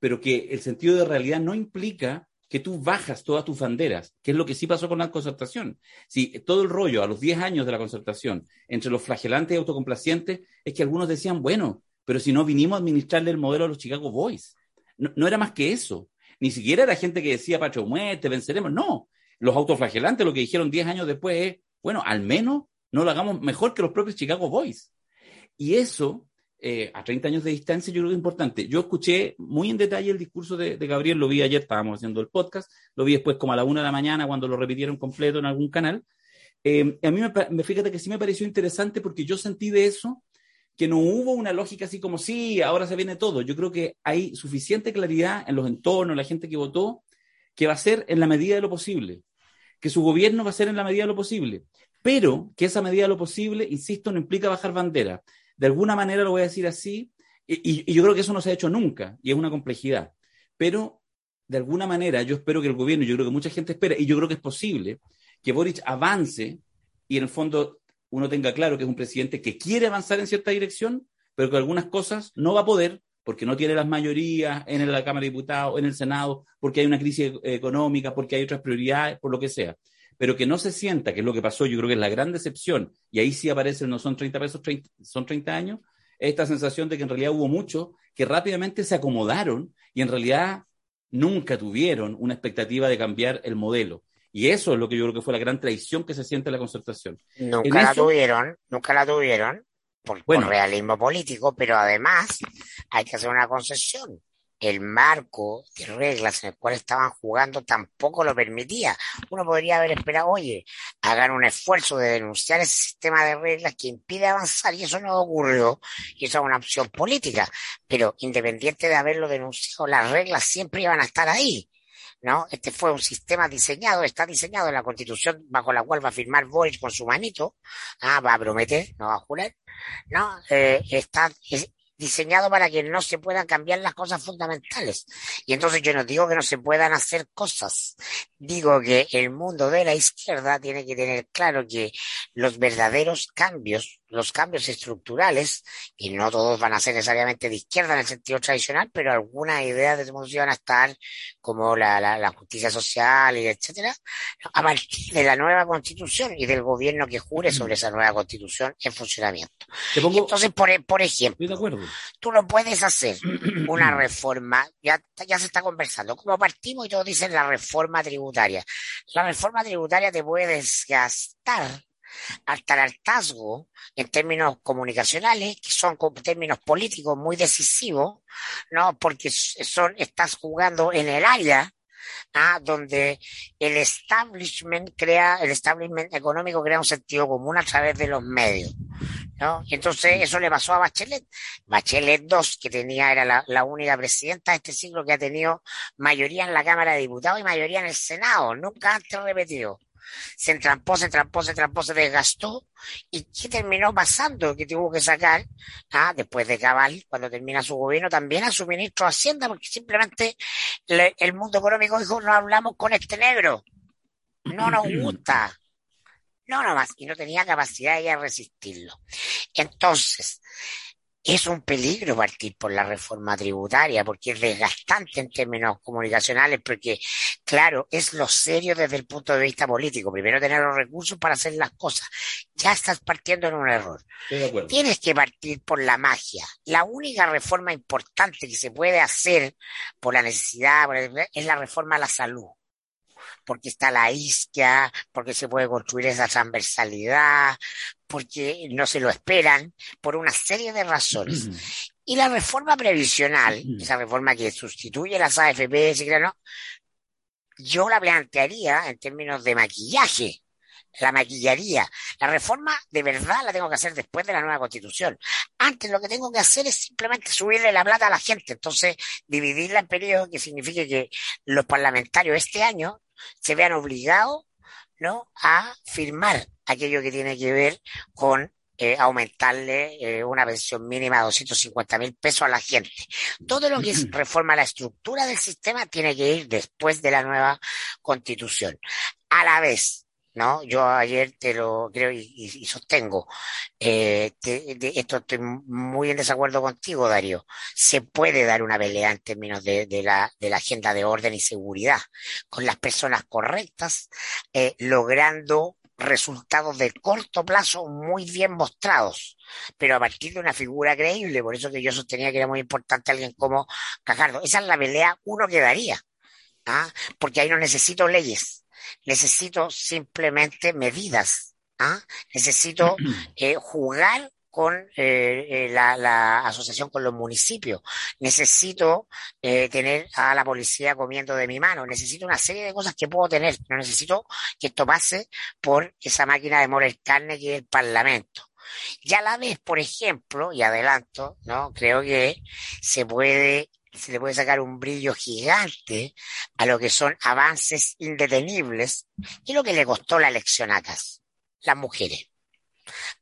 pero que el sentido de realidad no implica que tú bajas todas tus banderas, que es lo que sí pasó con la concertación. Si todo el rollo a los 10 años de la concertación, entre los flagelantes y autocomplacientes, es que algunos decían, bueno, pero si no vinimos a administrarle el modelo a los Chicago Boys. No, no era más que eso. Ni siquiera era gente que decía, Pacho, muerte, venceremos. No. Los autoflagelantes lo que dijeron 10 años después es, bueno, al menos no lo hagamos mejor que los propios Chicago Boys. Y eso eh, a 30 años de distancia, yo creo que es importante. Yo escuché muy en detalle el discurso de, Gabriel, lo vi ayer, estábamos haciendo el podcast, lo vi después como a la una de la mañana cuando lo repitieron completo en algún canal. Eh, a mí me, me, fíjate que sí me pareció interesante porque yo sentí de eso que no hubo una lógica así como, sí, ahora se viene todo. Yo creo que hay suficiente claridad en los entornos, la gente que votó, que va a ser en la medida de lo posible, que su gobierno va a ser en la medida de lo posible, pero que esa medida de lo posible, insisto, no implica bajar bandera de alguna manera lo voy a decir así, y, yo creo que eso no se ha hecho nunca, y es una complejidad. Pero, de alguna manera, yo espero que el gobierno, yo creo que mucha gente espera, y yo creo que es posible, que Boric avance y en el fondo uno tenga claro que es un presidente que quiere avanzar en cierta dirección, pero que algunas cosas no va a poder porque no tiene las mayorías en la Cámara de Diputados, en el Senado, porque hay una crisis económica, porque hay otras prioridades, por lo que sea pero que no se sienta, que es lo que pasó, yo creo que es la gran decepción, y ahí sí aparece, no son 30 pesos, 30, son 30 años, esta sensación de que en realidad hubo muchos que rápidamente se acomodaron y en realidad nunca tuvieron una expectativa de cambiar el modelo. Y eso es lo que yo creo que fue la gran traición que se siente en la concertación. Nunca en la eso, tuvieron, nunca la tuvieron, por, bueno, por, realismo político, pero además hay que hacer una concesión el marco de reglas en el cual estaban jugando tampoco lo permitía. Uno podría haber esperado, oye, hagan un esfuerzo de denunciar ese sistema de reglas que impide avanzar y eso no ocurrió y eso es una opción política. Pero independiente de haberlo denunciado, las reglas siempre iban a estar ahí. ¿no? Este fue un sistema diseñado, está diseñado en la constitución bajo la cual va a firmar Boris con su manito, ah, va a prometer, no va a jurar, ¿no? Eh, está, diseñado para que no se puedan cambiar las cosas fundamentales. Y entonces yo no digo que no se puedan hacer cosas, digo que el mundo de la izquierda tiene que tener claro que los verdaderos cambios, los cambios estructurales, y no todos van a ser necesariamente de izquierda en el sentido tradicional, pero algunas ideas de van a estar, como la, la, justicia social y etcétera, a partir de la nueva constitución y del gobierno que jure sobre esa nueva constitución en funcionamiento. Entonces, por, por ejemplo, tú no puedes hacer una reforma, ya, ya se está conversando, como partimos y todos dicen la reforma tributaria. La reforma tributaria te puede desgastar hasta el hartazgo en términos comunicacionales, que son términos políticos muy decisivos, ¿no? Porque son, estás jugando en el área ¿ah? donde el establishment crea, el establishment económico crea un sentido común a través de los medios. ¿no? Entonces eso le pasó a Bachelet. Bachelet II, que tenía, era la, la, única presidenta de este siglo que ha tenido mayoría en la Cámara de Diputados y mayoría en el Senado, nunca antes repetido se entrampó, se entrampó, se entrampó, se desgastó. ¿Y qué terminó pasando? Que tuvo que sacar, ah, después de Cabal, cuando termina su gobierno, también a su ministro de Hacienda, porque simplemente el mundo económico dijo, no hablamos con este negro. No nos gusta. No, nomás. Y no tenía capacidad de resistirlo. Entonces, es un peligro partir por la reforma tributaria porque es desgastante en términos comunicacionales, porque, claro, es lo serio desde el punto de vista político. Primero tener los recursos para hacer las cosas. Ya estás partiendo en un error. Tienes que partir por la magia. La única reforma importante que se puede hacer por la necesidad es la reforma a la salud porque está la isquia, porque se puede construir esa transversalidad, porque no se lo esperan, por una serie de razones. Y la reforma previsional, esa reforma que sustituye las AFP, ¿no? yo la plantearía en términos de maquillaje, la maquillaría. La reforma de verdad la tengo que hacer después de la nueva constitución. Antes lo que tengo que hacer es simplemente subirle la plata a la gente. Entonces, dividirla en periodos que signifique que los parlamentarios este año se vean obligados ¿no? a firmar aquello que tiene que ver con eh, aumentarle eh, una pensión mínima de 250 mil pesos a la gente. Todo lo que es reforma la estructura del sistema tiene que ir después de la nueva constitución. A la vez, ¿no? Yo ayer te lo creo y, sostengo, eh, esto estoy muy en desacuerdo contigo, Darío. Se puede dar una pelea en términos de, la, de la agenda de orden y seguridad con las personas correctas, eh, logrando resultados de corto plazo muy bien mostrados, pero a partir de una figura creíble. Por eso que yo sostenía que era muy importante alguien como Cajardo. Esa es la pelea uno que daría, ¿ah? porque ahí no necesito leyes necesito simplemente medidas, ¿ah? necesito eh, jugar con eh, eh, la, asociación con los municipios. Necesito tener a la policía comiendo de mi mano. Necesito una serie de cosas que puedo tener. No necesito que esto pase por esa máquina de moler carne que es el Parlamento. Ya a la vez, por ejemplo, y adelanto, ¿no? Creo que se puede se le puede sacar un brillo gigante a lo que son avances indetenibles y lo que le costó la elección a Kass, las mujeres.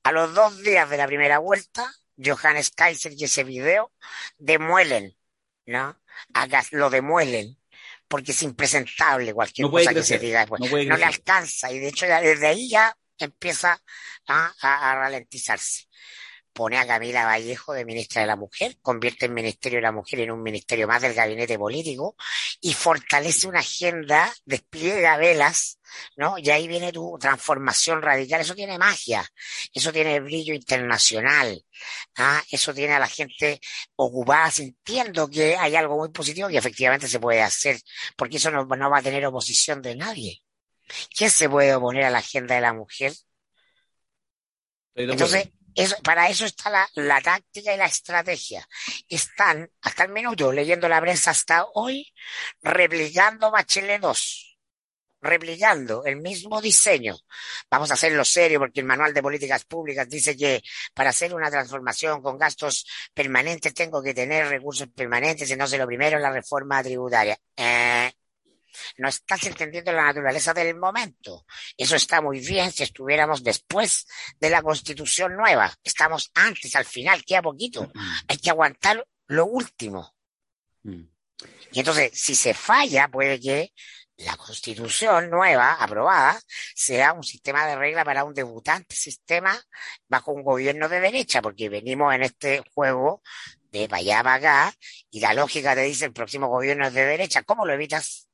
A los dos días de la primera vuelta, Johannes Kaiser y ese video demuelen, ¿no? A lo demuelen porque es impresentable cualquier cosa que se diga después. No, le alcanza y de hecho desde ahí ya empieza a ralentizarse pone a Camila Vallejo de ministra de la Mujer, convierte el Ministerio de la Mujer en un ministerio más del gabinete político y fortalece una agenda, despliega velas, ¿no? Y ahí viene tu transformación radical. Eso tiene magia, eso tiene brillo internacional, ¿ah? eso tiene a la gente ocupada sintiendo que hay algo muy positivo que efectivamente se puede hacer, porque eso no, no va a tener oposición de nadie. ¿Quién se puede oponer a la agenda de la mujer? Entonces, para eso está la, la táctica y la estrategia. Están hasta el minuto leyendo la prensa hasta hoy, replicando Bachelet 2 replicando el mismo diseño. Vamos a hacerlo serio porque el Manual de Políticas Públicas dice que para hacer una transformación con gastos permanentes tengo que tener recursos permanentes y no sé lo primero la reforma tributaria. Eh, no estás entendiendo la naturaleza del momento. Eso está muy bien si estuviéramos después de la constitución nueva. Estamos antes, al final, queda poquito. Hay que aguantar lo último. Mm. Y entonces, si se falla, puede que la constitución nueva, aprobada, sea un sistema de regla para un debutante sistema bajo un gobierno de derecha, porque venimos en este juego de para allá para acá, y la lógica te dice el próximo gobierno es de derecha. ¿Cómo lo evitas?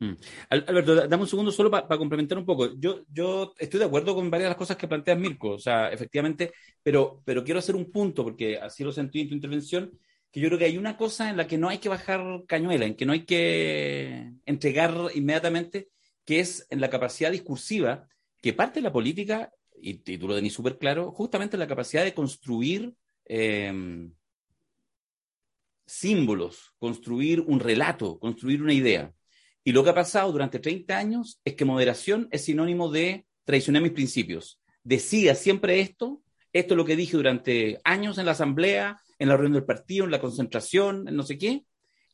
Mm. Alberto, dame un segundo solo para complementar un poco. Yo, yo estoy de acuerdo con varias de las cosas que planteas, Mirko, o sea, efectivamente, pero, pero quiero hacer un punto, porque así lo sentí en tu intervención, que yo creo que hay una cosa en la que no hay que bajar cañuela, en que no hay que entregar inmediatamente, que es en la capacidad discursiva, que parte de la política, y, tú lo tenés súper claro, justamente la capacidad de construir em, símbolos, construir un relato, construir una idea. Y lo que ha pasado durante 30 años es que moderación es sinónimo de traicionar mis principios. Decía siempre esto, esto es lo que dije durante años en la asamblea, en la reunión del partido, en la concentración, en no sé qué,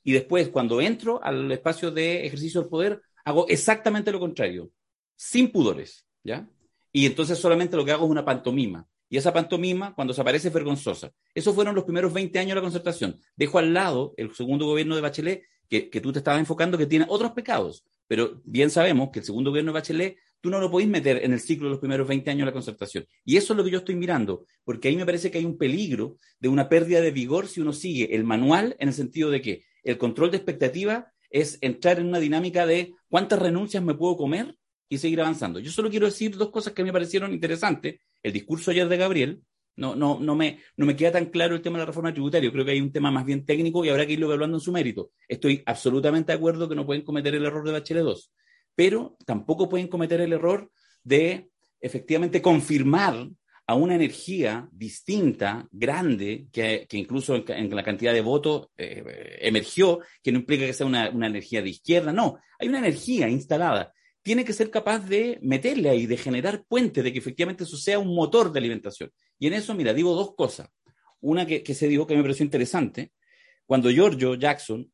y después cuando entro al espacio de ejercicio del poder, hago exactamente lo contrario, sin pudores, ¿ya? Y entonces solamente lo que hago es una pantomima. Y esa pantomima, cuando se aparece, es vergonzosa. Esos fueron los primeros 20 años de la concertación. Dejo al lado el segundo gobierno de Bachelet, que, tú te estabas enfocando, que tiene otros pecados. Pero bien sabemos que el segundo gobierno de Bachelet, tú no lo podéis meter en el ciclo de los primeros 20 años de la concertación. Y eso es lo que yo estoy mirando, porque ahí me parece que hay un peligro de una pérdida de vigor si uno sigue el manual en el sentido de que el control de expectativa es entrar en una dinámica de cuántas renuncias me puedo comer y seguir avanzando. Yo solo quiero decir dos cosas que me parecieron interesantes. El discurso ayer de Gabriel, no, no, no, me, no me queda tan claro el tema de la reforma tributaria. Creo que hay un tema más bien técnico y habrá que irlo evaluando en su mérito. Estoy absolutamente de acuerdo que no pueden cometer el error de Bachelet 2, pero tampoco pueden cometer el error de efectivamente confirmar a una energía distinta, grande, que, incluso en, la cantidad de votos eh, emergió, que no implica que sea una, una energía de izquierda, no, hay una energía instalada tiene que ser capaz de meterle ahí, de generar puentes, de que efectivamente eso sea un motor de alimentación. Y en eso, mira, digo dos cosas. Una que, se dijo que me pareció interesante, cuando Giorgio Jackson,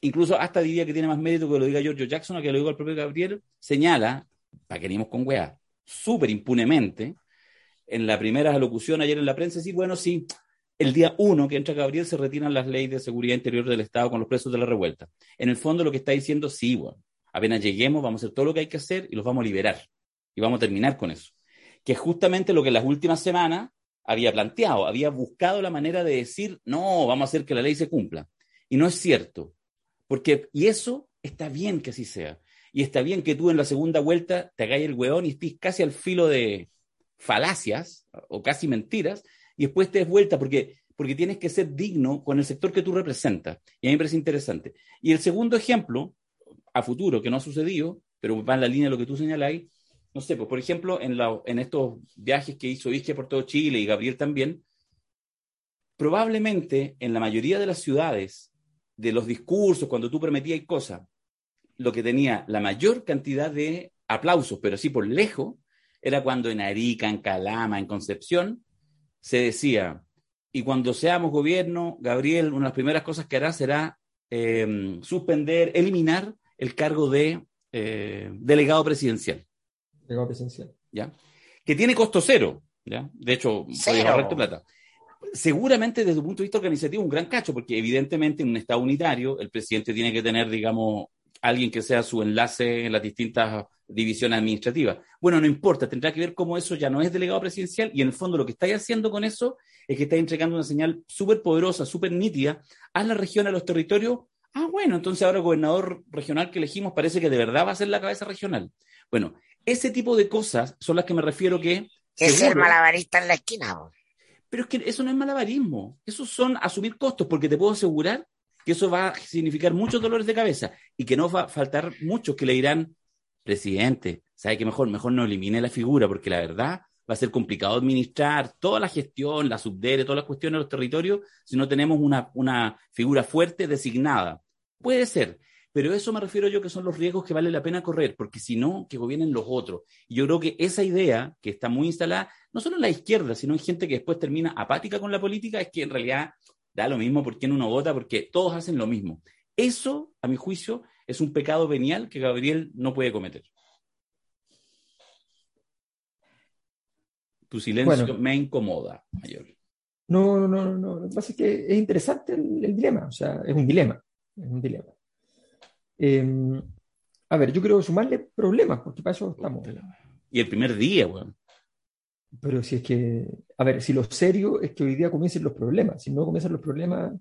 incluso hasta diría que tiene más mérito que lo diga Giorgio Jackson o que lo diga el propio Gabriel, señala, para que venimos con weá, súper impunemente, en la primera alocución ayer en la prensa, sí, bueno, sí, el día uno que entra Gabriel se retiran las leyes de seguridad interior del Estado con los presos de la revuelta. En el fondo lo que está diciendo, sí, bueno, Apenas lleguemos, vamos a hacer todo lo que hay que hacer y los vamos a liberar. Y vamos a terminar con eso. Que es justamente lo que en las últimas semanas había planteado, había buscado la manera de decir, no, vamos a hacer que la ley se cumpla. Y no es cierto. Porque, y eso está bien que así sea. Y está bien que tú en la segunda vuelta te hagáis el hueón y estés casi al filo de falacias o casi mentiras y después te des vuelta porque, porque tienes que ser digno con el sector que tú representas. Y a mí me parece interesante. Y el segundo ejemplo a futuro, que no ha sucedido, pero va en la línea de lo que tú señaláis. No sé, pues por ejemplo, en, la, en estos viajes que hizo Vizque por todo Chile y Gabriel también, probablemente en la mayoría de las ciudades, de los discursos, cuando tú prometías cosas, lo que tenía la mayor cantidad de aplausos, pero sí por lejos, era cuando en Arica, en Calama, en Concepción, se decía, y cuando seamos gobierno, Gabriel, una de las primeras cosas que hará será eh, suspender, eliminar el cargo de eh, delegado presidencial. Delegado presidencial. ¿Ya? Que tiene costo cero, ¿ya? De hecho, puede ahorrar tu plata. Seguramente desde un punto de vista organizativo un gran cacho, porque evidentemente en un Estado unitario el presidente tiene que tener, digamos, alguien que sea su enlace en las distintas divisiones administrativas. Bueno, no importa, tendrá que ver cómo eso ya no es delegado presidencial y en el fondo lo que estáis haciendo con eso es que estáis entregando una señal súper poderosa, súper nítida a la región, a los territorios, Ah, bueno, entonces ahora el gobernador regional que elegimos parece que de verdad va a ser la cabeza regional. Bueno, ese tipo de cosas son las que me refiero que... Es ser malabarista en la esquina. Pero es que eso no es malabarismo, eso son asumir costos, porque te puedo asegurar que eso va a significar muchos dolores de cabeza y que no va a faltar muchos que le dirán, presidente, ¿sabe qué mejor? Mejor no elimine la figura, porque la verdad va a ser complicado administrar toda la gestión, la subdere, todas las cuestiones de los territorios si no tenemos una, una figura fuerte designada. Puede ser, pero eso me refiero yo que son los riesgos que vale la pena correr, porque si no, que gobiernen los otros. Y yo creo que esa idea, que está muy instalada, no solo en la izquierda, sino en gente que después termina apática con la política, es que en realidad da lo mismo por quién uno vota, porque todos hacen lo mismo. Eso, a mi juicio, es un pecado venial que Gabriel no puede cometer. Tu silencio me incomoda, Mayor. No, no, no, no. Lo que pasa es que es interesante el, dilema, o sea, es un dilema. Es un dilema. Em, a ver, yo quiero sumarle problemas, porque para eso estamos. Y el primer día, weón. Pero si es que, a ver, si lo serio es que hoy día comiencen los problemas, si no comienzan los problemas,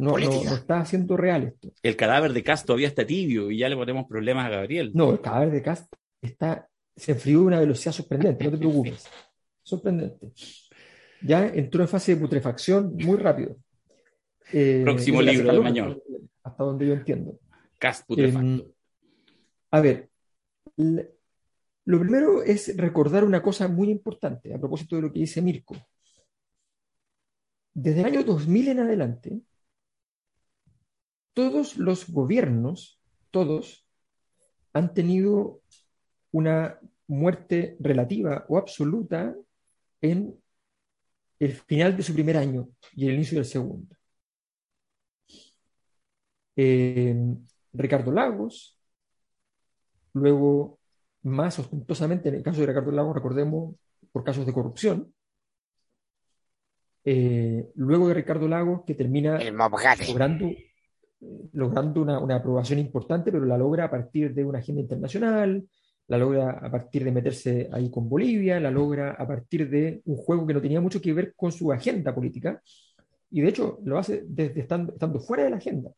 no, está haciendo real esto. El cadáver de Cast todavía está tibio y ya le ponemos problemas a Gabriel. No, el cadáver de Cast está, se enfrió a una velocidad sorprendente, no te preocupes sorprendente. Ya entró en fase de putrefacción muy rápido. Eh, Próximo libro de Mañol. Hasta donde yo entiendo. Cast putrefacto. Em, a ver, lo primero es recordar una cosa muy importante a propósito de lo que dice Mirko. Desde el año 2000 en adelante, todos los gobiernos, todos, han tenido una muerte relativa o absoluta en el final de su primer año y el inicio del segundo. Eh, Ricardo Lagos, luego más ostentosamente en el caso de Ricardo Lagos, recordemos, por casos de corrupción. Eh, luego de Ricardo Lagos, que termina logrando, logrando una, una, aprobación importante, pero la logra a partir de una agenda internacional, la logra a partir de meterse ahí con Bolivia, la logra a partir de un juego que no tenía mucho que ver con su agenda política, y de hecho lo hace desde estando, fuera de la agenda.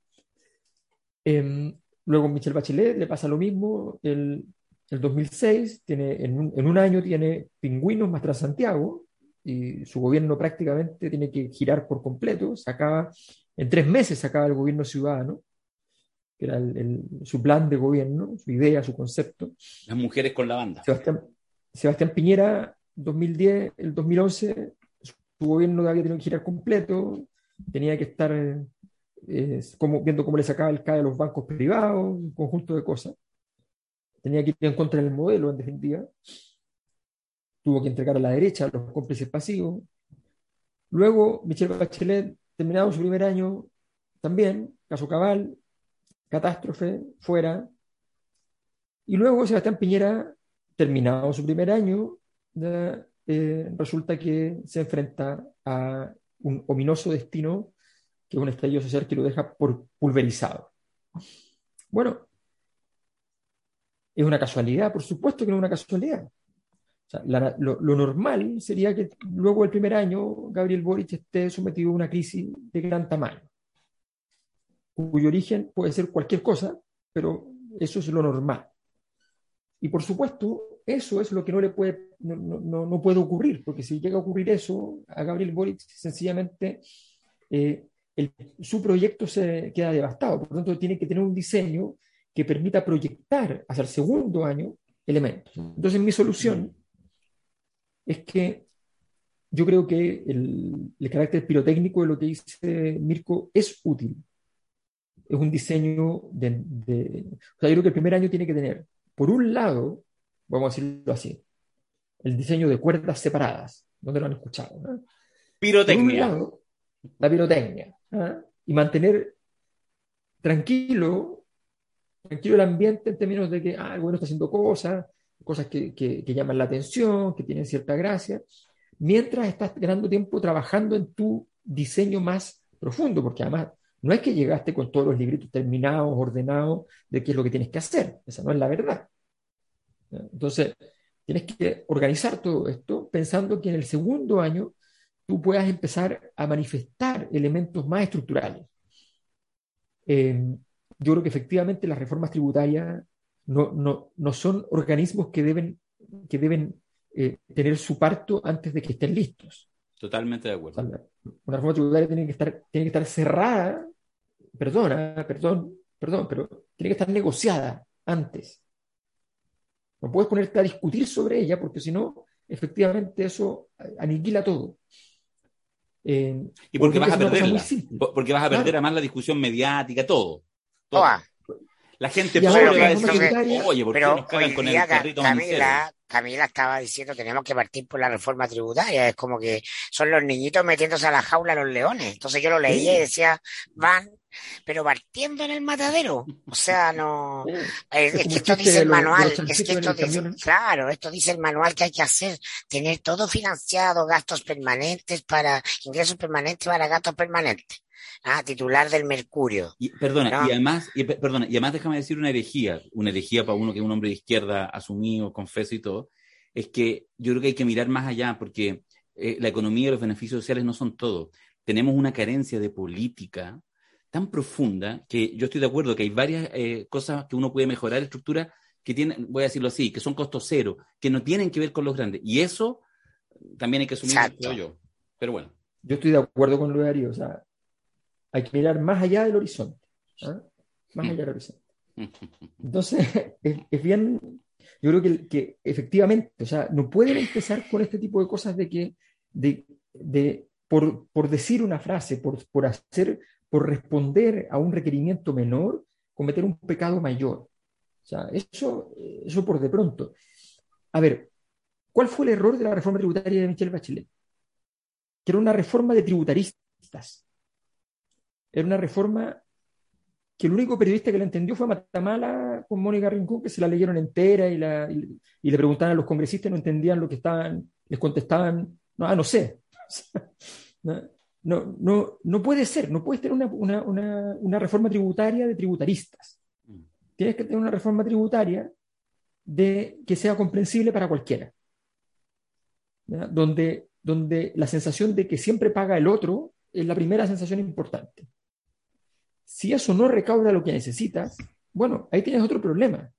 Eh, luego Michelle Bachelet le pasa lo mismo, el, el 2006, tiene, en, un, en un año tiene Pingüinos más Transantiago, y su gobierno prácticamente tiene que girar por completo, se acaba, en tres meses se acaba el gobierno ciudadano, que era su plan de gobierno, su idea, su concepto. Las mujeres con la banda. Sebastián, Sebastián Piñera, 2010, el 2011, su gobierno había tenido que girar completo, tenía que estar eh, como, viendo cómo le sacaba el CAE a los bancos privados, un conjunto de cosas. Tenía que ir en contra del modelo, en definitiva. Tuvo que entregar a la derecha a los cómplices pasivos. Luego, Michelle Bachelet, terminado su primer año, también, caso Cabal, catástrofe, fuera. Y luego Sebastián Piñera, terminado su primer año, eh, resulta que se enfrenta a un ominoso destino, que es un estallido social que lo deja por pulverizado. Bueno, es una casualidad, por supuesto que no es una casualidad. lo, lo, normal sería que luego del primer año Gabriel Boric esté sometido a una crisis de gran tamaño cuyo origen puede ser cualquier cosa, pero eso es lo normal. Y por supuesto, eso es lo que no le puede, no, puede ocurrir, porque si llega a ocurrir eso, a Gabriel Boric sencillamente eh, su proyecto se queda devastado. Por lo tanto, tiene que tener un diseño que permita proyectar hacia el segundo año elementos. Entonces, mi solución es que yo creo que el, el carácter pirotécnico de lo que dice Mirko es útil es un diseño de, O sea, yo creo que el primer año tiene que tener, por un lado, vamos a decirlo así, el diseño de cuerdas separadas, donde lo han escuchado. Pirotecnia. la pirotecnia. Y mantener tranquilo, tranquilo el ambiente en términos de que ah, el está haciendo cosas, cosas que, que, que llaman la atención, que tienen cierta gracia, mientras estás ganando tiempo trabajando en tu diseño más profundo, porque además no es que llegaste con todos los libritos terminados, ordenados, de qué es lo que tienes que hacer. Esa no es la verdad. Entonces, tienes que organizar todo esto pensando que en el segundo año tú puedas empezar a manifestar elementos más estructurales. Eh, yo creo que efectivamente las reformas tributarias no, son organismos que deben, que deben eh, tener su parto antes de que estén listos. Totalmente de acuerdo. Una reforma tributaria tiene que estar, tiene que estar cerrada, perdona, perdón, perdón, pero tiene que estar negociada antes. No puedes ponerte a discutir sobre ella porque si no, efectivamente eso aniquila todo. Eh, y porque vas a perderla. Porque vas a perder además la discusión mediática, todo. La gente pobre va a decir, oye, ¿por qué nos cagan con el carrito Camila, Camila estaba diciendo tenemos que partir por la reforma tributaria. Es como que son los niñitos metiéndose a la jaula a los leones. Entonces yo lo leía y decía, van pero partiendo en el matadero. O sea, no. Es, que esto dice el manual. Es que esto dice, claro, esto dice el manual que hay que hacer. Tener todo financiado, gastos permanentes para, ingresos permanentes para gastos permanentes. Ah, titular del Mercurio. Y, perdona, y además, y, perdona, y además déjame decir una herejía, una herejía para uno que es un hombre de izquierda asumido, confeso y todo, es que yo creo que hay que mirar más allá porque eh, la economía y los beneficios sociales no son todo. Tenemos una carencia de política tan profunda que yo estoy de acuerdo que hay varias eh, cosas que uno puede mejorar, estructuras que tienen, voy a decirlo así, que son costos cero, que no tienen que ver con los grandes. Y eso también hay que asumir, yo. Pero bueno. Yo estoy de acuerdo con lo de Darío, o sea, hay que mirar más allá del horizonte. ¿ah? Más allá del horizonte. Entonces, es, bien, yo creo que, que, efectivamente, o sea, no pueden empezar con este tipo de cosas de que, de, de por, por, decir una frase, por, por hacer por responder a un requerimiento menor, cometer un pecado mayor. O sea, eso, eso por de pronto. A ver, ¿cuál fue el error de la reforma tributaria de Michelle Bachelet? Que era una reforma de tributaristas. Era una reforma que el único periodista que la entendió fue Matamala con Mónica Rincón, que se la leyeron entera y, la, y, le preguntaban a los congresistas, no entendían lo que estaban, les contestaban, no, ah, no sé. no, no, no puede ser, no puedes tener una, una, una, reforma tributaria de tributaristas. Mm. Tienes que tener una reforma tributaria de, que sea comprensible para cualquiera. Donde, donde la sensación de que siempre paga el otro es la primera sensación importante. Si eso no recauda lo que necesitas, bueno, ahí tienes otro problema.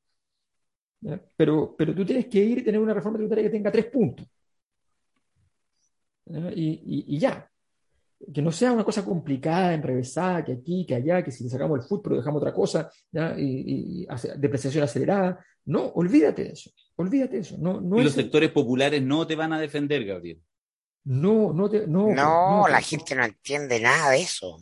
Pero, pero tú tienes que ir y tener una reforma tributaria que tenga tres puntos. y, y, ya que no sea una cosa complicada, enrevesada, que aquí, que allá, que si le sacamos el fútbol dejamos otra cosa, Y, depreciación acelerada. No, olvídate de eso, olvídate de eso. No, no y los sectores populares no te van a defender, Gabriel. No, no, te, no, no, la gente no entiende nada de eso.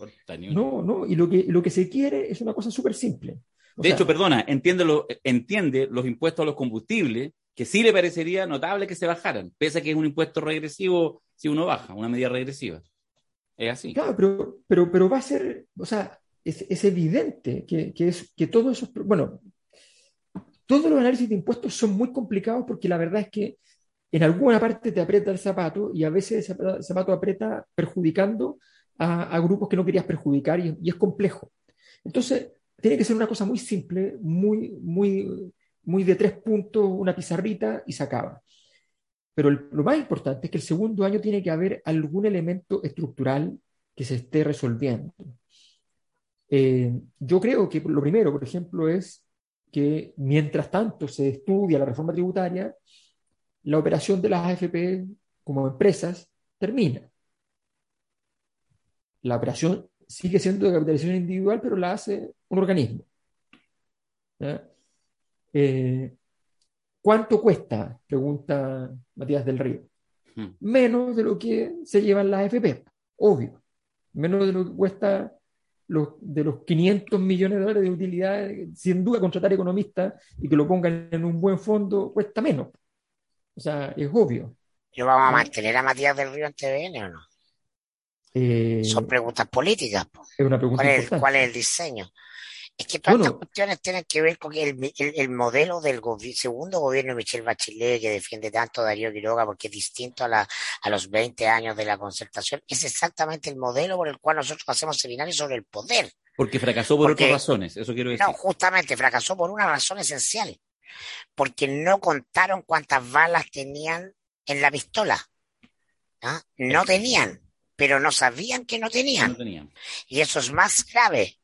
No, no, y lo que, lo que se quiere es una cosa súper simple. de hecho, perdona, entiende, lo, entiende los impuestos a los combustibles, que sí le parecería notable que se bajaran, pese a que es un impuesto regresivo si uno baja, una medida regresiva. Es así. Claro, pero, pero, pero va a ser, o sea, es, es evidente que, que, es, que todo eso, bueno, todos los análisis de impuestos son muy complicados porque la verdad es que en alguna parte te aprieta el zapato y a veces el zapato aprieta perjudicando a, grupos que no querías perjudicar y, y, es complejo. Entonces, tiene que ser una cosa muy simple, muy, muy, muy de tres puntos, una pizarrita y se acaba. Pero lo más importante es que el segundo año tiene que haber algún elemento estructural que se esté resolviendo. Eh, yo creo que lo primero, por ejemplo, es que mientras tanto se estudia la reforma tributaria, la operación de las AFP como empresas termina. La operación sigue siendo de capitalización individual, pero la hace un organismo. Eh, ¿Cuánto cuesta? Pregunta Matías del Río. Hmm. Menos de lo que se llevan las AFP, obvio. Menos de lo que cuesta los, de los 500 millones de dólares de utilidad, sin duda contratar economistas y que lo pongan en un buen fondo cuesta menos. O sea, es obvio. ¿Yo vamos a mantener a Matías del Río en TVN o no? Eh, Son preguntas políticas. Es una pregunta ¿Cuál es el diseño? Es que todas estas cuestiones tienen que ver con el, el, modelo del segundo gobierno de Michelle Bachelet, que defiende tanto Darío Quiroga, porque es distinto a, la, a los 20 años de la concertación. Es exactamente el modelo por el cual nosotros hacemos seminarios sobre el poder. Porque fracasó por otras razones, eso quiero decir. No, justamente fracasó por una razón esencial. Porque no contaron cuántas balas tenían en la pistola. ¿ah? No tenían, pero no sabían que no tenían. no tenían. Y eso es más grave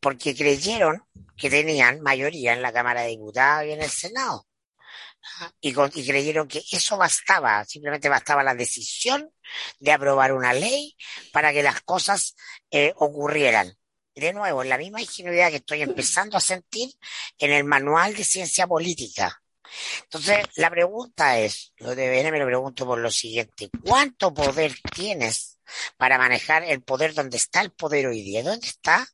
porque creyeron que tenían mayoría en la Cámara de Diputados y en el Senado. Y, creyeron que eso bastaba, simplemente bastaba la decisión de aprobar una ley para que las cosas eh, ocurrieran. De nuevo, la misma ingenuidad que estoy empezando a sentir en el manual de ciencia política. Entonces, la pregunta es, lo de BN me lo pregunto por lo siguiente, ¿cuánto poder tienes para manejar el poder donde está el poder hoy día? ¿Dónde está?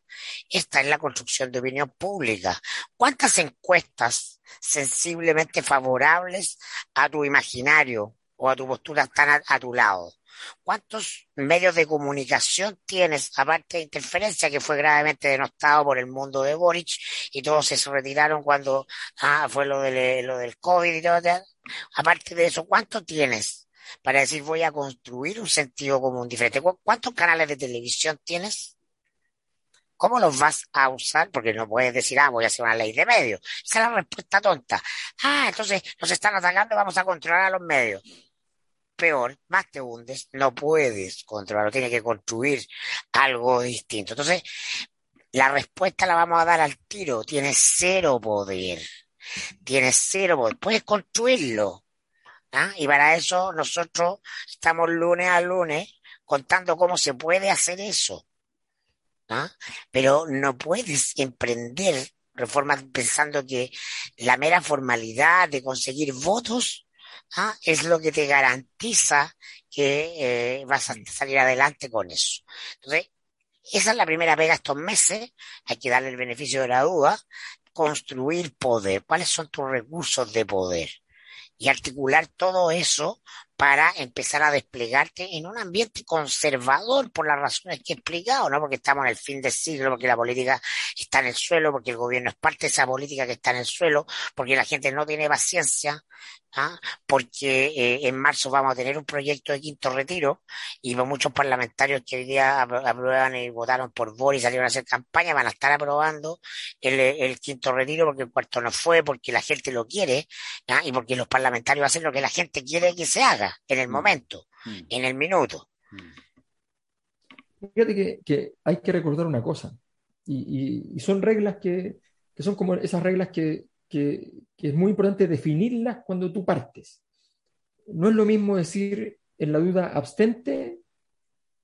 Está en la construcción de opinión pública. ¿Cuántas encuestas sensiblemente favorables a tu imaginario o a tu postura están a, a tu lado? ¿Cuántos medios de comunicación tienes, aparte de interferencia, que fue gravemente denostado por el mundo de Boric y todos se retiraron cuando ah, fue lo, de, lo del COVID y todo? Aparte de eso, ¿cuánto tienes para decir voy a construir un sentido común diferente? ¿Cuántos canales de televisión tienes? ¿Cómo los vas a usar? Porque no puedes decir, ah, voy a hacer una ley de medios. Esa es la respuesta tonta. Ah, entonces nos están atacando, vamos a controlar a los medios peor, más te hundes, no puedes controlarlo, tienes que construir algo distinto. Entonces, la respuesta la vamos a dar al tiro, tienes cero poder, tienes cero poder, puedes construirlo. ¿ah? Y para eso nosotros estamos lunes a lunes contando cómo se puede hacer eso. ¿ah? Pero no puedes emprender reformas pensando que la mera formalidad de conseguir votos ¿ah? es lo que te garantiza que eh, vas a salir adelante con eso. Entonces, esa es la primera pega estos meses, hay que darle el beneficio de la duda, construir poder, cuáles son tus recursos de poder y articular todo eso para empezar a desplegarte en un ambiente conservador por las razones que he explicado, ¿no? Porque estamos en el fin del siglo, porque la política está en el suelo, porque el gobierno es parte de esa política que está en el suelo, porque la gente no tiene paciencia, ¿ah? porque eh, en marzo vamos a tener un proyecto de quinto retiro y muchos parlamentarios que hoy día aprueban y votaron por Boris y salieron a hacer campaña van a estar aprobando el, el quinto retiro porque el cuarto no fue, porque la gente lo quiere ¿ah? y porque los parlamentarios hacen lo que la gente quiere que se haga en el mm. momento, mm. en el minuto. Mm. Fíjate que, hay que recordar una cosa, y, son reglas que, son como esas reglas que, es muy importante definirlas cuando tú partes. No es lo mismo decir en la duda abstente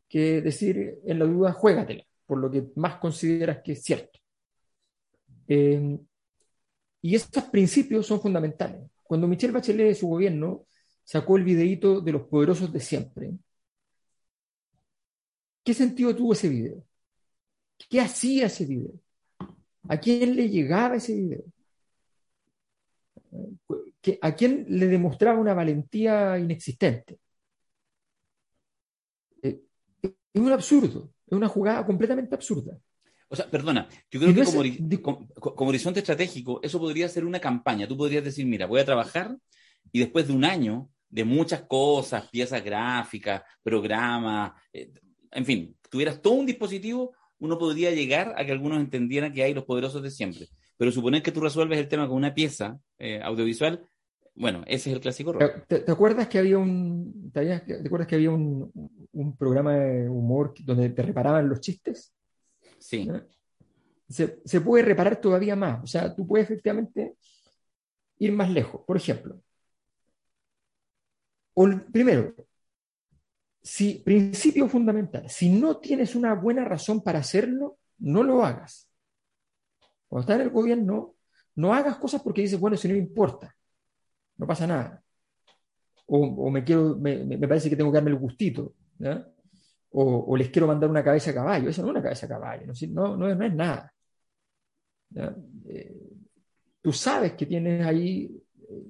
que decir en la duda juégatela, por lo que más consideras que es cierto. Eh, y estos principios son fundamentales. Cuando Michelle Bachelet de su gobierno sacó el videíto de los poderosos de siempre. ¿Qué sentido tuvo ese video? ¿Qué hacía ese video? ¿A quién le llegaba ese video? ¿A quién le demostraba una valentía inexistente? Eh, es un absurdo, es una jugada completamente absurda. O sea, perdona, yo creo que como, como, horizonte estratégico, eso podría ser una campaña. Tú podrías decir, mira, voy a trabajar y después de un año de muchas cosas, piezas gráficas, programas, eh, en fin, tuvieras todo un dispositivo, uno podría llegar a que algunos entendieran que hay los poderosos de siempre. Pero suponer que tú resuelves el tema con una pieza eh, audiovisual, bueno, ese es el clásico rol. ¿Te, acuerdas que había un, te, acuerdas que había un, programa de humor donde te reparaban los chistes? Sí. Se, se puede reparar todavía más. O sea, tú puedes efectivamente ir más lejos. Por ejemplo, primero, si, principio fundamental, si no tienes una buena razón para hacerlo, no lo hagas. Cuando estás en el gobierno, no hagas cosas porque dices, bueno, si no importa, no pasa nada. O, me, quiero, me, parece que tengo que darme el gustito. O, les quiero mandar una cabeza a caballo. Eso no es una cabeza a caballo, no, no, es nada. Eh, tú sabes que tienes ahí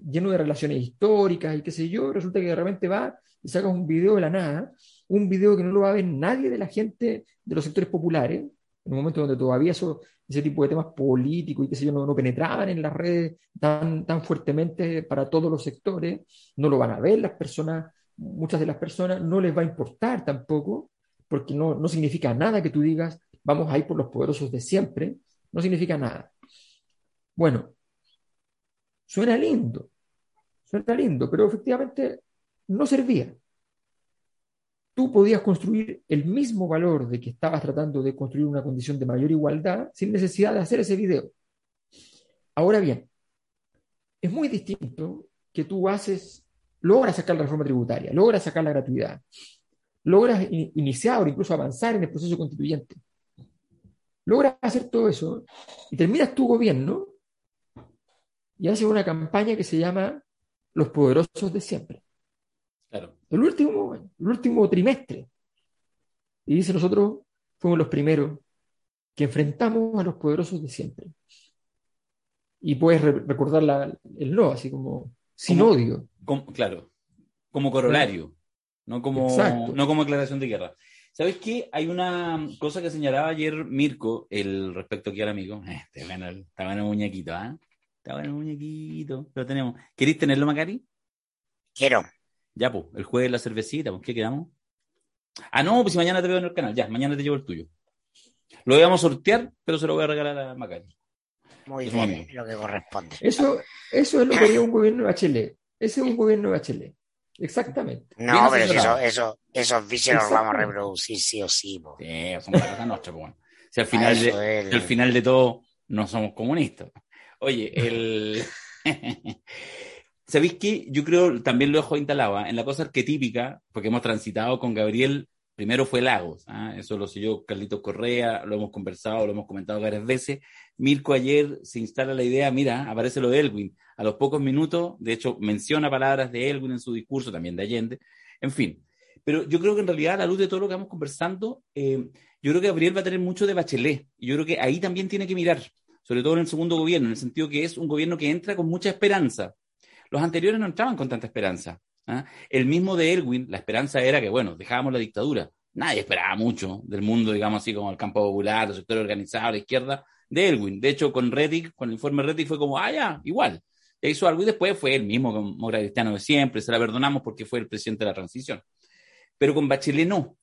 lleno de relaciones históricas y qué sé yo, resulta que de repente va y sacas un video de la nada, un video que no lo va a ver nadie de la gente de los sectores populares, en un momento donde todavía ese tipo de temas políticos y qué sé yo no, penetraban en las redes tan, tan fuertemente para todos los sectores, no lo van a ver las personas, muchas de las personas no les va a importar tampoco, porque no, no significa nada que tú digas, vamos a ir por los poderosos de siempre, no significa nada. Bueno, Suena lindo, suena lindo, pero efectivamente no servía. Tú podías construir el mismo valor de que estabas tratando de construir una condición de mayor igualdad sin necesidad de hacer ese video. Ahora bien, es muy distinto que tú haces, logras sacar la reforma tributaria, logras sacar la gratuidad, logras iniciar o incluso avanzar en el proceso constituyente. Logras hacer todo eso y terminas tu gobierno y hace una campaña que se llama Los Poderosos de Siempre. Claro. El último, el último trimestre. Y dice, nosotros fuimos los primeros que enfrentamos a los poderosos de siempre. Y puedes re- recordar la- el no, así como sin Como- odio. Como- claro, como corolario, no como, Exacto. no como declaración de guerra. ¿Sabes qué? Hay una cosa que señalaba ayer Mirko el respecto aquí al amigo. Eh, está bueno el, está bueno el muñequito, ¿ah? Está bueno el muñequito. Lo tenemos. ¿Queréis tenerlo, Macari? Quiero. Ya, pues, el jueves la cervecita, ¿con qué quedamos? Ah, no, pues si mañana te veo en el canal, ya, mañana te llevo el tuyo. Lo íbamos a sortear, pero se lo voy a regalar a Macari. Muy Es bien, lo que corresponde. Eso, eso es lo que haría un gobierno de Bachelet. Ese es un gobierno de Bachelet. Exactamente. Bien No, pero si eso, eso, esos vicios los vamos a reproducir sí o sí. po. Sí, son nuestras, pues bueno. Si al final, de, es al final de todo no somos comunistas. Oye, el... ¿Sabéis qué? Yo creo, también lo dejo instalado, ¿ah? en la cosa arquetípica, porque hemos transitado con Gabriel, primero fue Lagos, ¿ah? eso lo yo, Carlitos Correa, lo hemos conversado, lo hemos comentado varias veces. Mirko ayer se instala la idea, mira, aparece lo de Elwin, a los pocos minutos, de hecho menciona palabras de Elwin en su discurso, también de Allende, en fin. Pero yo creo que en realidad, a la luz de todo lo que vamos conversando, eh, yo creo que Gabriel va a tener mucho de Bachelet, y yo creo que ahí también tiene que mirar, sobre todo en el segundo gobierno, en el sentido que es un gobierno que entra con mucha esperanza. Los anteriores no entraban con tanta esperanza. ¿ah? El mismo de Elwin, la esperanza era que, bueno, dejábamos la dictadura. Nadie esperaba mucho del mundo, digamos así, como el campo popular, el sector organizado, la izquierda, de Elwin. De hecho, con Reddick, con el informe Reddick fue como, ah, ya, igual. E hizo algo y después fue el mismo como cristiano de siempre, se la perdonamos porque fue el presidente de la transición. Pero con Bachelet no.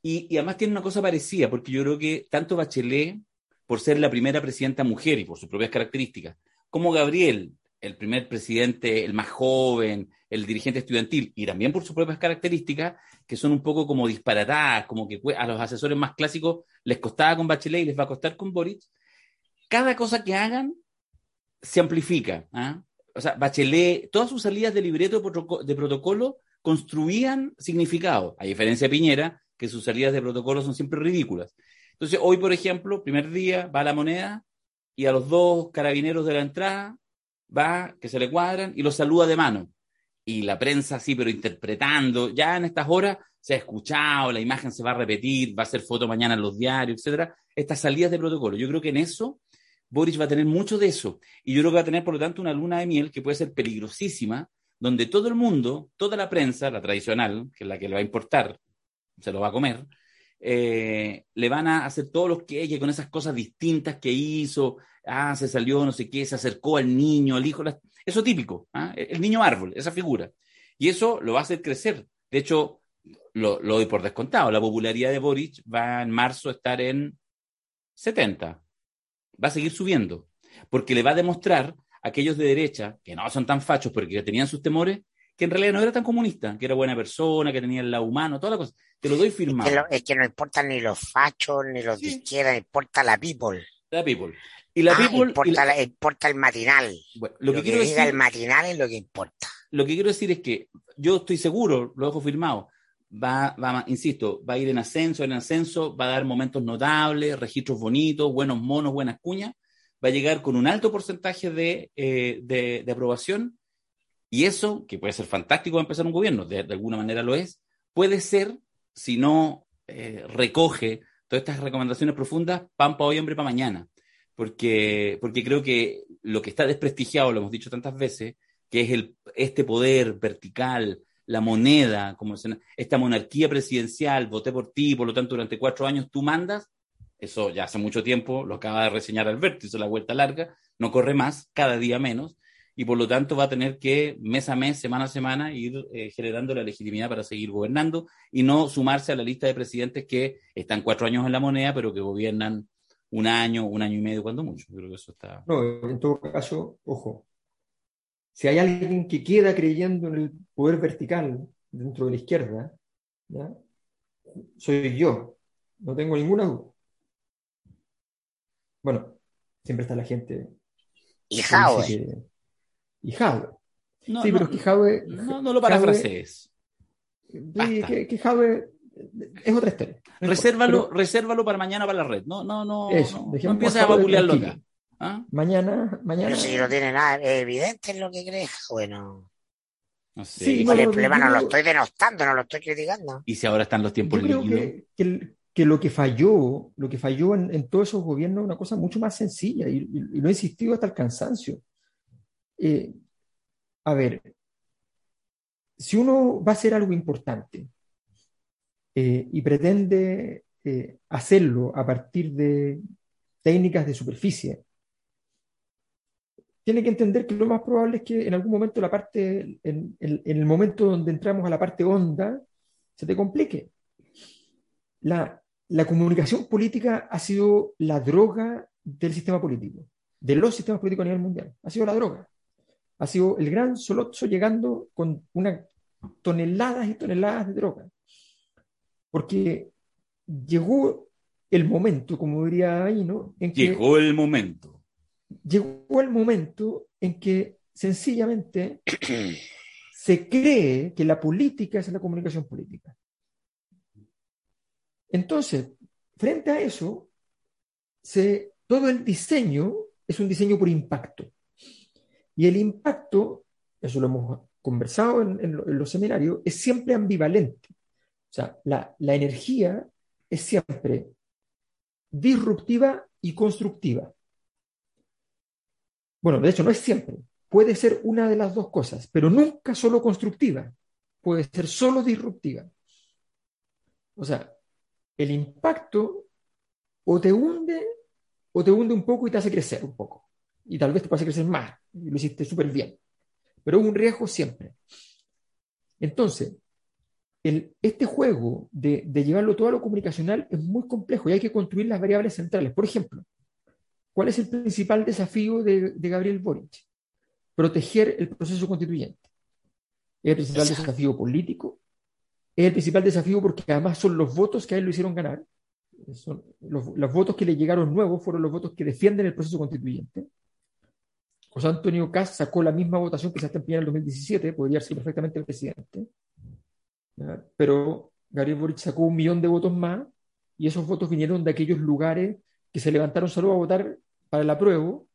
Y, y además tiene una cosa parecida, porque yo creo que tanto Bachelet, por ser la primera presidenta mujer y por sus propias características, como Gabriel, el primer presidente, el más joven, el dirigente estudiantil, y también por sus propias características, que son un poco como disparatadas, como que a los asesores más clásicos les costaba con Bachelet y les va a costar con Boric, cada cosa que hagan se amplifica. ¿ah? O sea, Bachelet, todas sus salidas de libreto de protocolo construían significado, a diferencia de Piñera, que sus salidas de protocolo son siempre ridículas. Entonces, hoy, por ejemplo, primer día, va a la moneda y a los dos carabineros de la entrada va, que se le cuadran y los saluda de mano. Y la prensa sí, pero interpretando, ya en estas horas se ha escuchado, la imagen se va a repetir, va a ser foto mañana en los diarios, etcétera. Estas salidas de protocolo. Yo creo que en eso Boris va a tener mucho de eso. Y yo creo que va a tener, por lo tanto, una luna de miel que puede ser peligrosísima, donde todo el mundo, toda la prensa, la tradicional, que es la que le va a importar, se lo va a comer, eh, le van a hacer todos los que con esas cosas distintas que hizo, ah, se salió no sé qué, se acercó al niño, al hijo, eso típico, ¿ah? el niño árbol, esa figura. Y eso lo va a hacer crecer. De hecho, lo, lo doy por descontado, la popularidad de Boric va en marzo a estar en 70, va a seguir subiendo, porque le va a demostrar a aquellos de derecha, que no son tan fachos, pero que tenían sus temores, que en realidad no era tan comunista, que era buena persona, que tenía el lado humano, toda la cosa. Te lo doy firmado. Que lo- es que no importan ni los fachos, ni los de Sí. izquierda, importa la people. La People. Y la Ah, People. y importa, la- importa el matinal. bueno, Lo, lo, que que, quiero diga decir, el matinal es lo que importa. lo que quiero decir es que yo estoy seguro, lo dejo firmado, va, va, insisto, va a ir en ascenso, en ascenso, va a dar momentos notables, registros bonitos, buenos monos, buenas cuñas, va a llegar con un alto porcentaje de, eh, de, de aprobación y eso, que puede ser fantástico para empezar un gobierno, de, de alguna manera lo es, puede ser, si no eh, recoge todas estas recomendaciones profundas, pan para hoy, hambre para mañana. Porque, porque creo que lo que está desprestigiado, lo hemos dicho tantas veces, que es el, este poder vertical, la moneda, como se- esta monarquía presidencial, voté por ti, por lo tanto durante cuatro años tú mandas, eso ya hace mucho tiempo, lo acaba de reseñar Alberto, hizo la vuelta larga, no corre más, cada día menos, y por lo tanto va a tener que mes a mes, semana a semana, ir eh, generando la legitimidad para seguir gobernando y no sumarse a la lista de presidentes que están cuatro años en la moneda, pero que gobiernan un año, un año y medio, cuando mucho. Yo creo que eso está. No, en todo caso, ojo, si hay alguien que queda creyendo en el poder vertical dentro de la izquierda, ¿ya? soy yo, no tengo ninguna duda. Bueno, siempre está la gente Y que- Y Jadwe. No, Sí, no, pero es que Jadwe, no, no lo parafrasees. sí, basta. que, que Jadwe es otra historia. Resérvalo, Pero resérvalo para mañana para la red. No, no, no. Eso, no, empieces a vapulearlo acá. ¿Ah? Mañana, mañana. Pero si no tiene nada, es evidente en lo que crees. Bueno, No sé. Sí, ¿cuál es no, el problema? No lo estoy denostando, no lo estoy criticando. Y si ahora están los tiempos Yo creo líquidos. que, que el- que lo que falló, lo que falló en, en todos esos gobiernos es una cosa mucho más sencilla y, y- y lo he insistido hasta el cansancio. Eh, a ver, si uno va a hacer algo importante eh, y pretende eh, hacerlo a partir de técnicas de superficie, tiene que entender que lo más probable es que en algún momento la parte, en, en- el momento donde entramos a la parte honda, se te complique. La, la comunicación política ha sido la droga del sistema político, de los sistemas políticos a nivel mundial. Ha sido la droga. Ha sido el gran solozo llegando con unas toneladas y toneladas de droga. Porque llegó el momento, como diría Aino, en que Llegó el momento. llegó el momento en que sencillamente se cree que la política es la comunicación política. Entonces, frente a eso, se, todo el diseño es un diseño por impacto. Y el impacto, eso lo hemos conversado en, en lo- en los seminarios, es siempre ambivalente. O sea, la, la energía es siempre disruptiva y constructiva. Bueno, de hecho, no es siempre. Puede ser una de las dos cosas, pero nunca solo constructiva. Puede ser solo disruptiva. O sea, el impacto o te hunde o te hunde un poco y te hace crecer un poco. Y tal vez te hace crecer más. Y lo hiciste súper bien. Pero un riesgo siempre. Entonces, el- este juego de, de llevarlo todo a lo comunicacional es muy complejo y hay que construir las variables centrales. Por ejemplo, ¿cuál es el principal desafío de, de Gabriel Boric? Proteger el proceso constituyente. Es el principal Exacto. desafío político, es el principal desafío porque además son los votos que a él lo hicieron ganar. Son los, los votos que le llegaron nuevos fueron los votos que defienden el proceso constituyente. José Antonio Cast sacó la misma votación que se en el 2017, podría ser perfectamente el presidente. Pero Gabriel Boric sacó un millón de votos más y esos votos vinieron de aquellos lugares que se levantaron solo a votar para el apruebo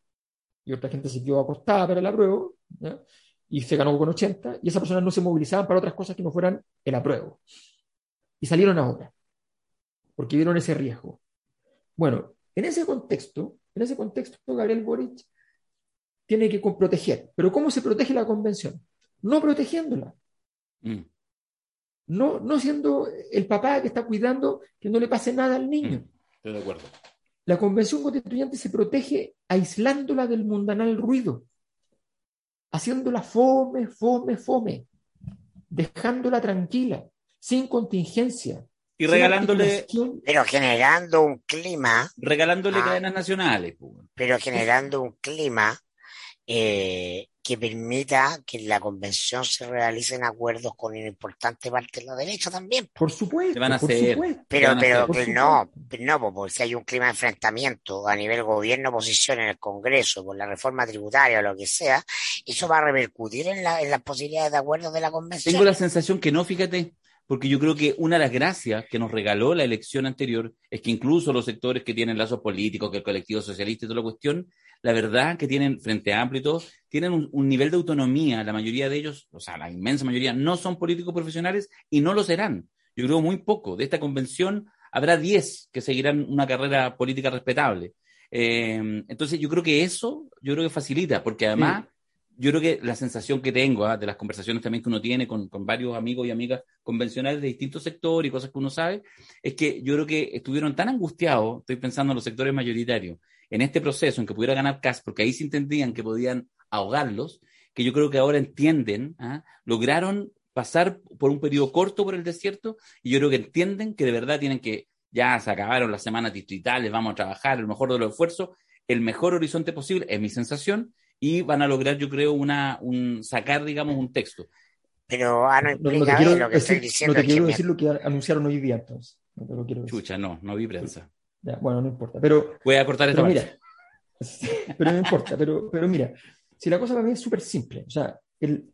y otra gente se quedó acostada para el apruebo y se ganó con 80 y esas personas no se movilizaban para otras cosas que no fueran el apruebo. Y salieron ahora porque vieron ese riesgo. Bueno, en ese contexto, en ese contexto, Gabriel Boric tiene que proteger. Pero ¿cómo se protege la convención? No protegiéndola, Mm. no, no siendo el papá que está cuidando que no le pase nada al niño. Mm. Estoy de acuerdo. La convención constituyente se protege aislándola del mundanal ruido, haciéndola fome, fome, fome, dejándola tranquila, sin contingencia. Y regalándole. Pero generando un clima, regalándole Ah. cadenas nacionales. pues, pero generando un clima eh, que permita que en la convención se realicen acuerdos con una importante parte de la derecha también. Por supuesto, van a por hacer. supuesto. Pero, van a pero hacer. Que no, no, po, porque si hay un clima de enfrentamiento a nivel gobierno-oposición en el Congreso por la reforma tributaria o lo que sea, eso va a repercutir en, la- en las posibilidades de acuerdos de la convención. Tengo la sensación que no, fíjate, porque yo creo que una de las gracias que nos regaló la elección anterior es que incluso los sectores que tienen lazos políticos, que el colectivo socialista y toda la cuestión, la verdad que tienen Frente Amplio y todo, tienen un, un nivel de autonomía, la mayoría de ellos, o sea, la inmensa mayoría, no son políticos profesionales y no lo serán. Yo creo muy poco. De esta convención habrá 10 que seguirán una carrera política respetable. Eh, entonces yo creo que eso, yo creo que facilita, porque además yo creo que la sensación que tengo ¿ah? de las conversaciones también que uno tiene con, con varios amigos y amigas convencionales de distintos sectores y cosas que uno sabe, es que yo creo que estuvieron tan angustiados, estoy pensando en los sectores mayoritarios, en este proceso en que pudiera ganar CAS, porque ahí se entendían que podían ahogarlos, que yo creo que ahora entienden, ¿ah? lograron pasar por un periodo corto por el desierto y yo creo que entienden que de verdad tienen que, ya se acabaron las semanas distritales, vamos a trabajar el mejor de los esfuerzos, el mejor horizonte posible, es mi sensación, y van a lograr, yo creo, una, un, sacar, digamos, un texto. Pero ah, no No, no te quiero ver, lo que estoy decir, no diciendo te es que quiero decir lo que anunciaron hoy día, entonces. No te lo quiero decir. Chucha, no, no vi prensa. Ya, bueno, no importa. Pero, Voy a cortar esta pero parte. mira, pero no importa. Pero, pero mira, si la cosa para mí es súper simple. O sea, el,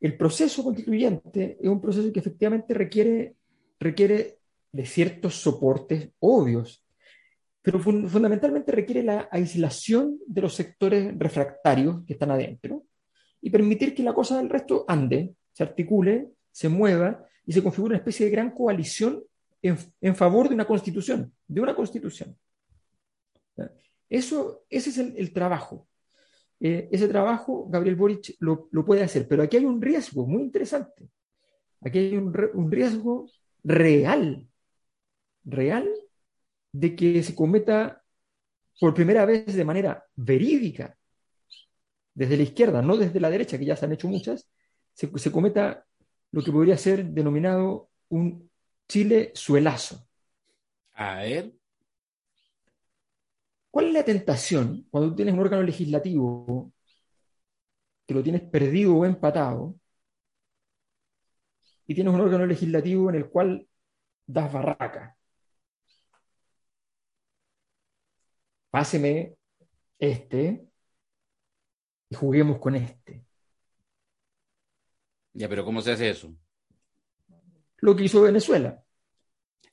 el proceso constituyente es un proceso que efectivamente requiere, requiere de ciertos soportes obvios. Pero fun- fundamentalmente requiere la aislación de los sectores refractarios que están adentro y permitir que la cosa del resto ande, se articule, se mueva y se configure una especie de gran coalición en, en favor de una constitución, de una constitución. Eso, ese es el, el trabajo. Eh, ese trabajo Gabriel Boric lo, lo puede hacer, pero aquí hay un riesgo muy interesante. Aquí hay un, un riesgo real, real, de que se cometa por primera vez de manera verídica, desde la izquierda, no desde la derecha, que ya se han hecho muchas, se, se cometa lo que podría ser denominado un Chile suelazo. A ver, ¿Cuál es la tentación cuando tienes un órgano legislativo que lo tienes perdido o empatado y tienes un órgano legislativo en el cual das barraca? Páseme este y juguemos con este. ya, pero ¿cómo se hace eso? Lo que hizo Venezuela.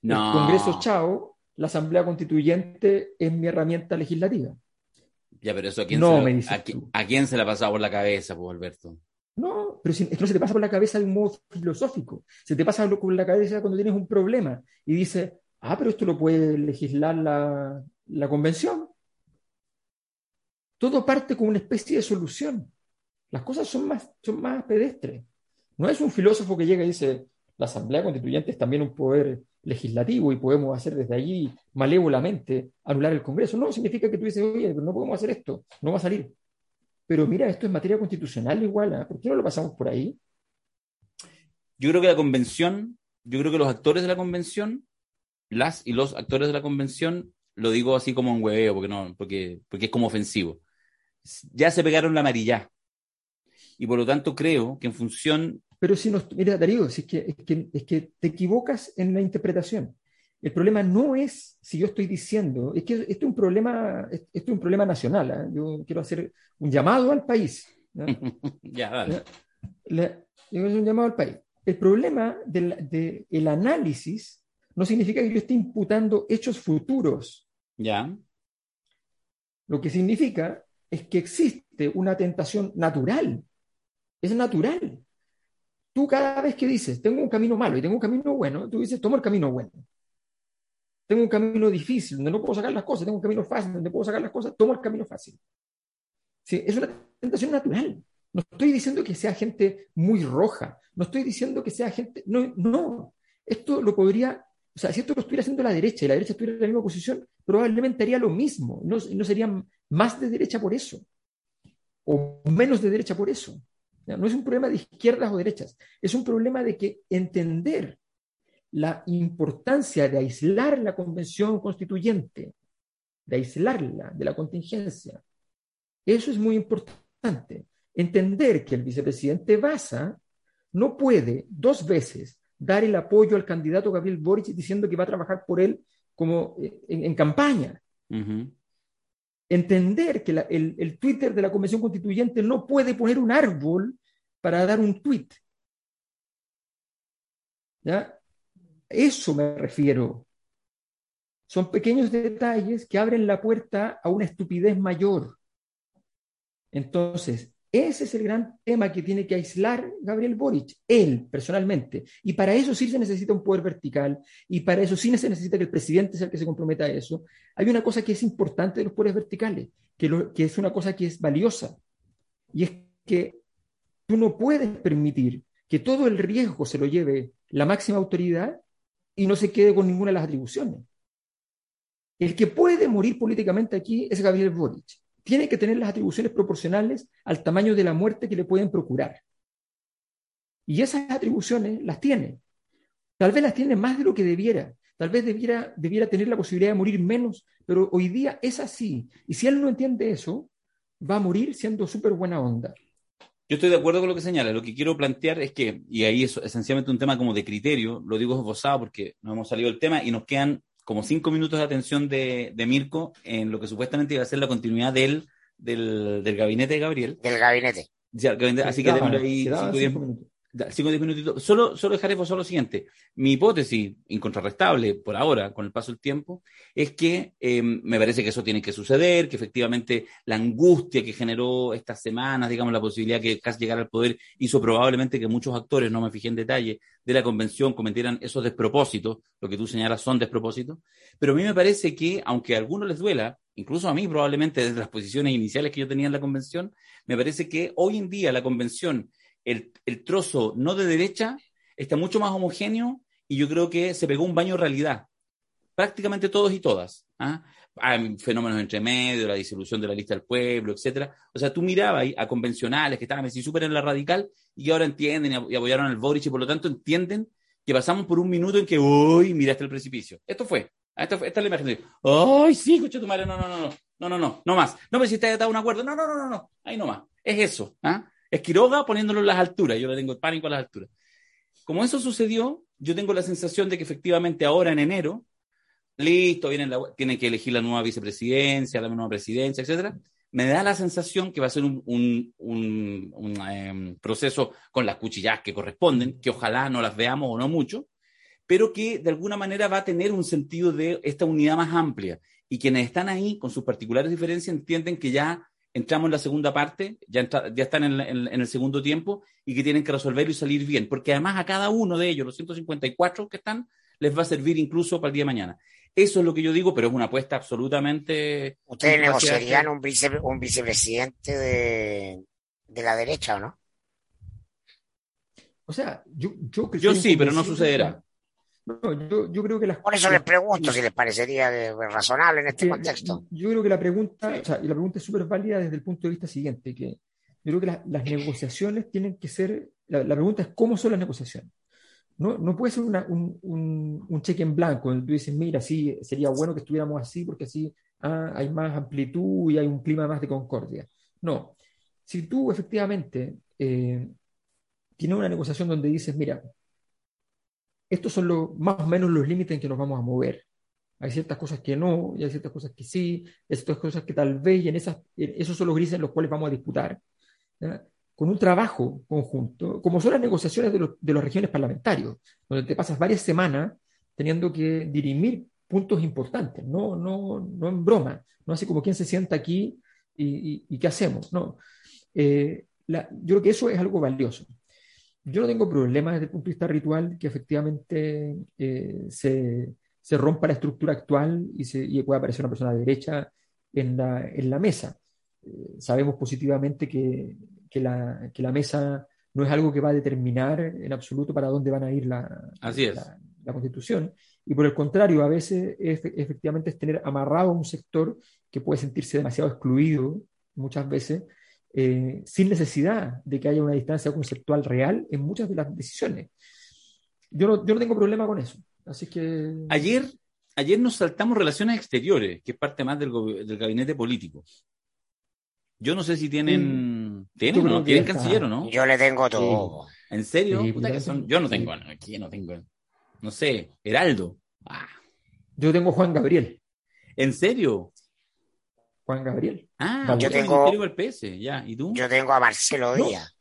No. El Congreso Chao, la Asamblea Constituyente es mi herramienta legislativa. Ya, pero eso a quién, No, se, dices a, quién se la ha pasado por la cabeza, pues, Alberto? No, pero si- es que no se te pasa por la cabeza de un modo filosófico. Se te pasa lo- por la cabeza cuando tienes un problema y dices, ah, pero esto lo puede legislar la, la convención. Todo parte con una especie de solución. Las cosas son más, son más pedestres. No es un filósofo que llega y dice, la Asamblea Constituyente es también un poder legislativo y podemos hacer desde allí malévolamente anular el Congreso. No, significa que tú dices, oye, no podemos hacer esto, no va a salir. Pero mira, esto es materia constitucional igual, ¿ah? ¿por qué no lo pasamos por ahí? Yo creo que la convención, yo creo que los actores de la convención, las y los actores de la convención, lo digo así como un hueveo, porque no, porque, porque es como ofensivo. Ya se pegaron la amarilla. Y por lo tanto creo que en función, Pero si nos, mira, Darío, si es que, es que, es que te equivocas en la interpretación. El problema no es si yo estoy diciendo, es que esto es un problema, esto es un problema nacional. ¿ah? Yo quiero hacer un llamado al país. ¿no? ya, dale. La- yo un llamado al país. El problema del de el análisis no significa que yo esté imputando hechos futuros. Ya, Lo que significa es que existe una tentación natural. Es natural. Tú cada vez que dices, tengo un camino malo y tengo un camino bueno, tú dices, tomo el camino bueno. Tengo un camino difícil donde no puedo sacar las cosas, tengo un camino fácil donde puedo sacar las cosas, tomo el camino fácil. Sí, es una tentación natural. No estoy diciendo que sea gente muy roja, no estoy diciendo que sea gente, no, no, esto lo podría, o sea, si esto lo estuviera haciendo la derecha y la derecha estuviera en la misma posición, probablemente haría lo mismo, no, no serían más de derecha por eso, o menos de derecha por eso. No es un problema de izquierdas o derechas, es un problema de que entender la importancia de aislar la convención constituyente, de aislarla de la contingencia, eso es muy importante. Entender que el vicepresidente Baza no puede dos veces dar el apoyo al candidato Gabriel Boric diciendo que va a trabajar por él como eh, en, en campaña. Entender que la- el, el Twitter de la Convención Constituyente no puede poner un árbol para dar un tweet. ¿Ya? Eso me refiero. Son pequeños detalles que abren la puerta a una estupidez mayor. Entonces, ese es el gran tema que tiene que aislar Gabriel Boric, él personalmente. Y para eso sí se necesita un poder vertical, y para eso sí se necesita que el presidente sea el que se comprometa a eso. Hay una cosa que es importante de los poderes verticales, que, es una cosa que es valiosa, y es que tú no puedes permitir que todo el riesgo se lo lleve la máxima autoridad y no se quede con ninguna de las atribuciones. El que puede morir políticamente aquí es Gabriel Boric. Tiene que tener las atribuciones proporcionales al tamaño de la muerte que le pueden procurar. Y esas atribuciones las tiene. Tal vez las tiene más de lo que debiera. Tal vez debiera, debiera tener la posibilidad de morir menos, pero hoy día es así. Y si él no entiende eso, va a morir siendo súper buena onda. Yo estoy de acuerdo con lo que señala. Lo que quiero plantear es que, y ahí es esencialmente un tema como de criterio, lo digo esbozado porque no hemos salido del tema y nos quedan como cinco minutos de atención de, de Mirko en lo que supuestamente iba a ser la continuidad del, del, del gabinete de Gabriel. del gabinete. Ya, el gabinete- así que démosle ahí cinco, diez- cinco minutos. Cinco o diez minutitos. Solo, solo dejaré solo lo siguiente. Mi hipótesis, incontrarrestable por ahora, con el paso del tiempo, es que eh, me parece que eso tiene que suceder, que efectivamente la angustia que generó estas semanas, digamos, la posibilidad que casi llegar al poder, hizo probablemente que muchos actores, no me fijé en detalle, de la convención cometieran esos despropósitos, lo que tú señalas son despropósitos. Pero a mí me parece que, aunque a algunos les duela, incluso a mí probablemente desde las posiciones iniciales que yo tenía en la convención, me parece que hoy en día la convención el, trozo no de derecha está mucho más homogéneo y yo creo que se pegó un baño realidad. Prácticamente todos y todas. ¿ah? Hay fenómenos entre medio, la disolución de la lista del pueblo, etcétera. O sea, tú mirabas a convencionales que estaban así súper en la radical y ahora entienden y apoyaron al Boric y por lo tanto entienden que pasamos por un minuto en que, uy, miraste el precipicio. Esto fue. Esta, esta es la imagen. ¡Ay, sí, escucha tu madre! No, no, no, no, no, no, no, no más. No me si ha dado un acuerdo. No, no, no, no, no. Ahí no más. Es eso. ¿ah? Es Quiroga poniéndolo en las alturas. Yo le tengo pánico a las alturas. Como eso sucedió, yo tengo la sensación de que efectivamente ahora en enero, listo, vienen tienen que elegir la nueva vicepresidencia, la nueva presidencia, etcétera. Me da la sensación que va a ser un, em, proceso con las cuchillas que corresponden, que ojalá no las veamos o no mucho, pero que de alguna manera va a tener un sentido de esta unidad más amplia. Y quienes están ahí, con sus particulares diferencias, entienden que ya entramos en la segunda parte, ya, ya están en, en, el segundo tiempo y que tienen que resolverlo y salir bien, porque además a cada uno de ellos, los 154 que están, les va a servir incluso para el día de mañana. Eso es lo que yo digo, pero es una apuesta absolutamente... ¿Ustedes negociarían un, vice, un vicepresidente de, de la derecha o no? O sea, yo, yo, yo sí, pero no sucederá. No, yo, yo, creo que las Por eso les pregunto si les parecería razonable en este contexto. Yo creo que la pregunta, o sea, y la pregunta es súper válida desde el punto de vista siguiente, que yo creo que las negociaciones tienen que ser, la, pregunta es cómo son las negociaciones. No, no puede ser una, un, un, un, cheque en blanco, donde tú dices, mira, sí, sería bueno que estuviéramos así porque así ah, hay más amplitud y hay un clima más de concordia. No, si tú efectivamente eh, tienes una negociación donde dices, mira, estos son los, más o menos los límites en que nos vamos a mover. Hay ciertas cosas que no, y hay ciertas cosas que sí, hay ciertas cosas que tal vez, y en esas, esos son los grises en los cuales vamos a disputar. Con un trabajo conjunto, como son las negociaciones de, los, de los regiones parlamentarios, donde te pasas varias semanas teniendo que dirimir puntos importantes, no, no, no en broma, no así como quien se sienta aquí y, y, qué hacemos. No. Eh, yo creo que eso es algo valioso yo no tengo problemas desde el punto de vista ritual que efectivamente eh, se, se, rompa la estructura actual y, se, y pueda aparecer una persona de derecha en la, en la mesa. Eh, sabemos positivamente que, que, la, que, la, mesa no es algo que va a determinar en absoluto para dónde van a ir la, la, la, constitución. Y por el contrario, a veces efectivamente es tener amarrado a un sector que puede sentirse demasiado excluido muchas veces eh, sin necesidad de que haya una distancia conceptual real en muchas de las decisiones. Yo no, yo no tengo problema con eso. Así que. Ayer, ayer nos saltamos relaciones exteriores, que es parte más del, del gabinete político. Yo no sé si tienen. ¿Tienen o no? ¿Tienen canciller o no? Yo le tengo todo. ¿En serio? Yo no tengo. Aquí no tengo. No sé. Heraldo. Ah. Yo tengo Juan Gabriel. ¿En serio? Juan Gabriel. Ah, yo tengo, el PS, ya. ¿Y tú? Yo tengo a Marcelo Díaz.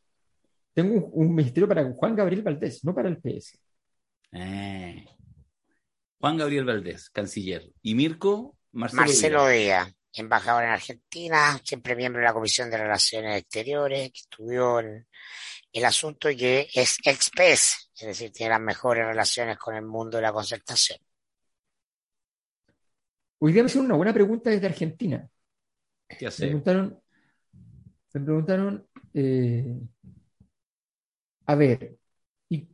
tengo un, ministerio para Juan Gabriel Valdés, no para el PS. Eh. Juan Gabriel Valdés, canciller. ¿Y Mirko? Marcelo, Marcelo Díaz. embajador en Argentina, siempre miembro de la Comisión de Relaciones Exteriores, que estudió el, el asunto y que es ex PS, es decir, tiene las mejores relaciones con el mundo de la concertación. Hoy día me hicieron una buena pregunta desde Argentina. Me preguntaron, me preguntaron eh, a ver, ¿y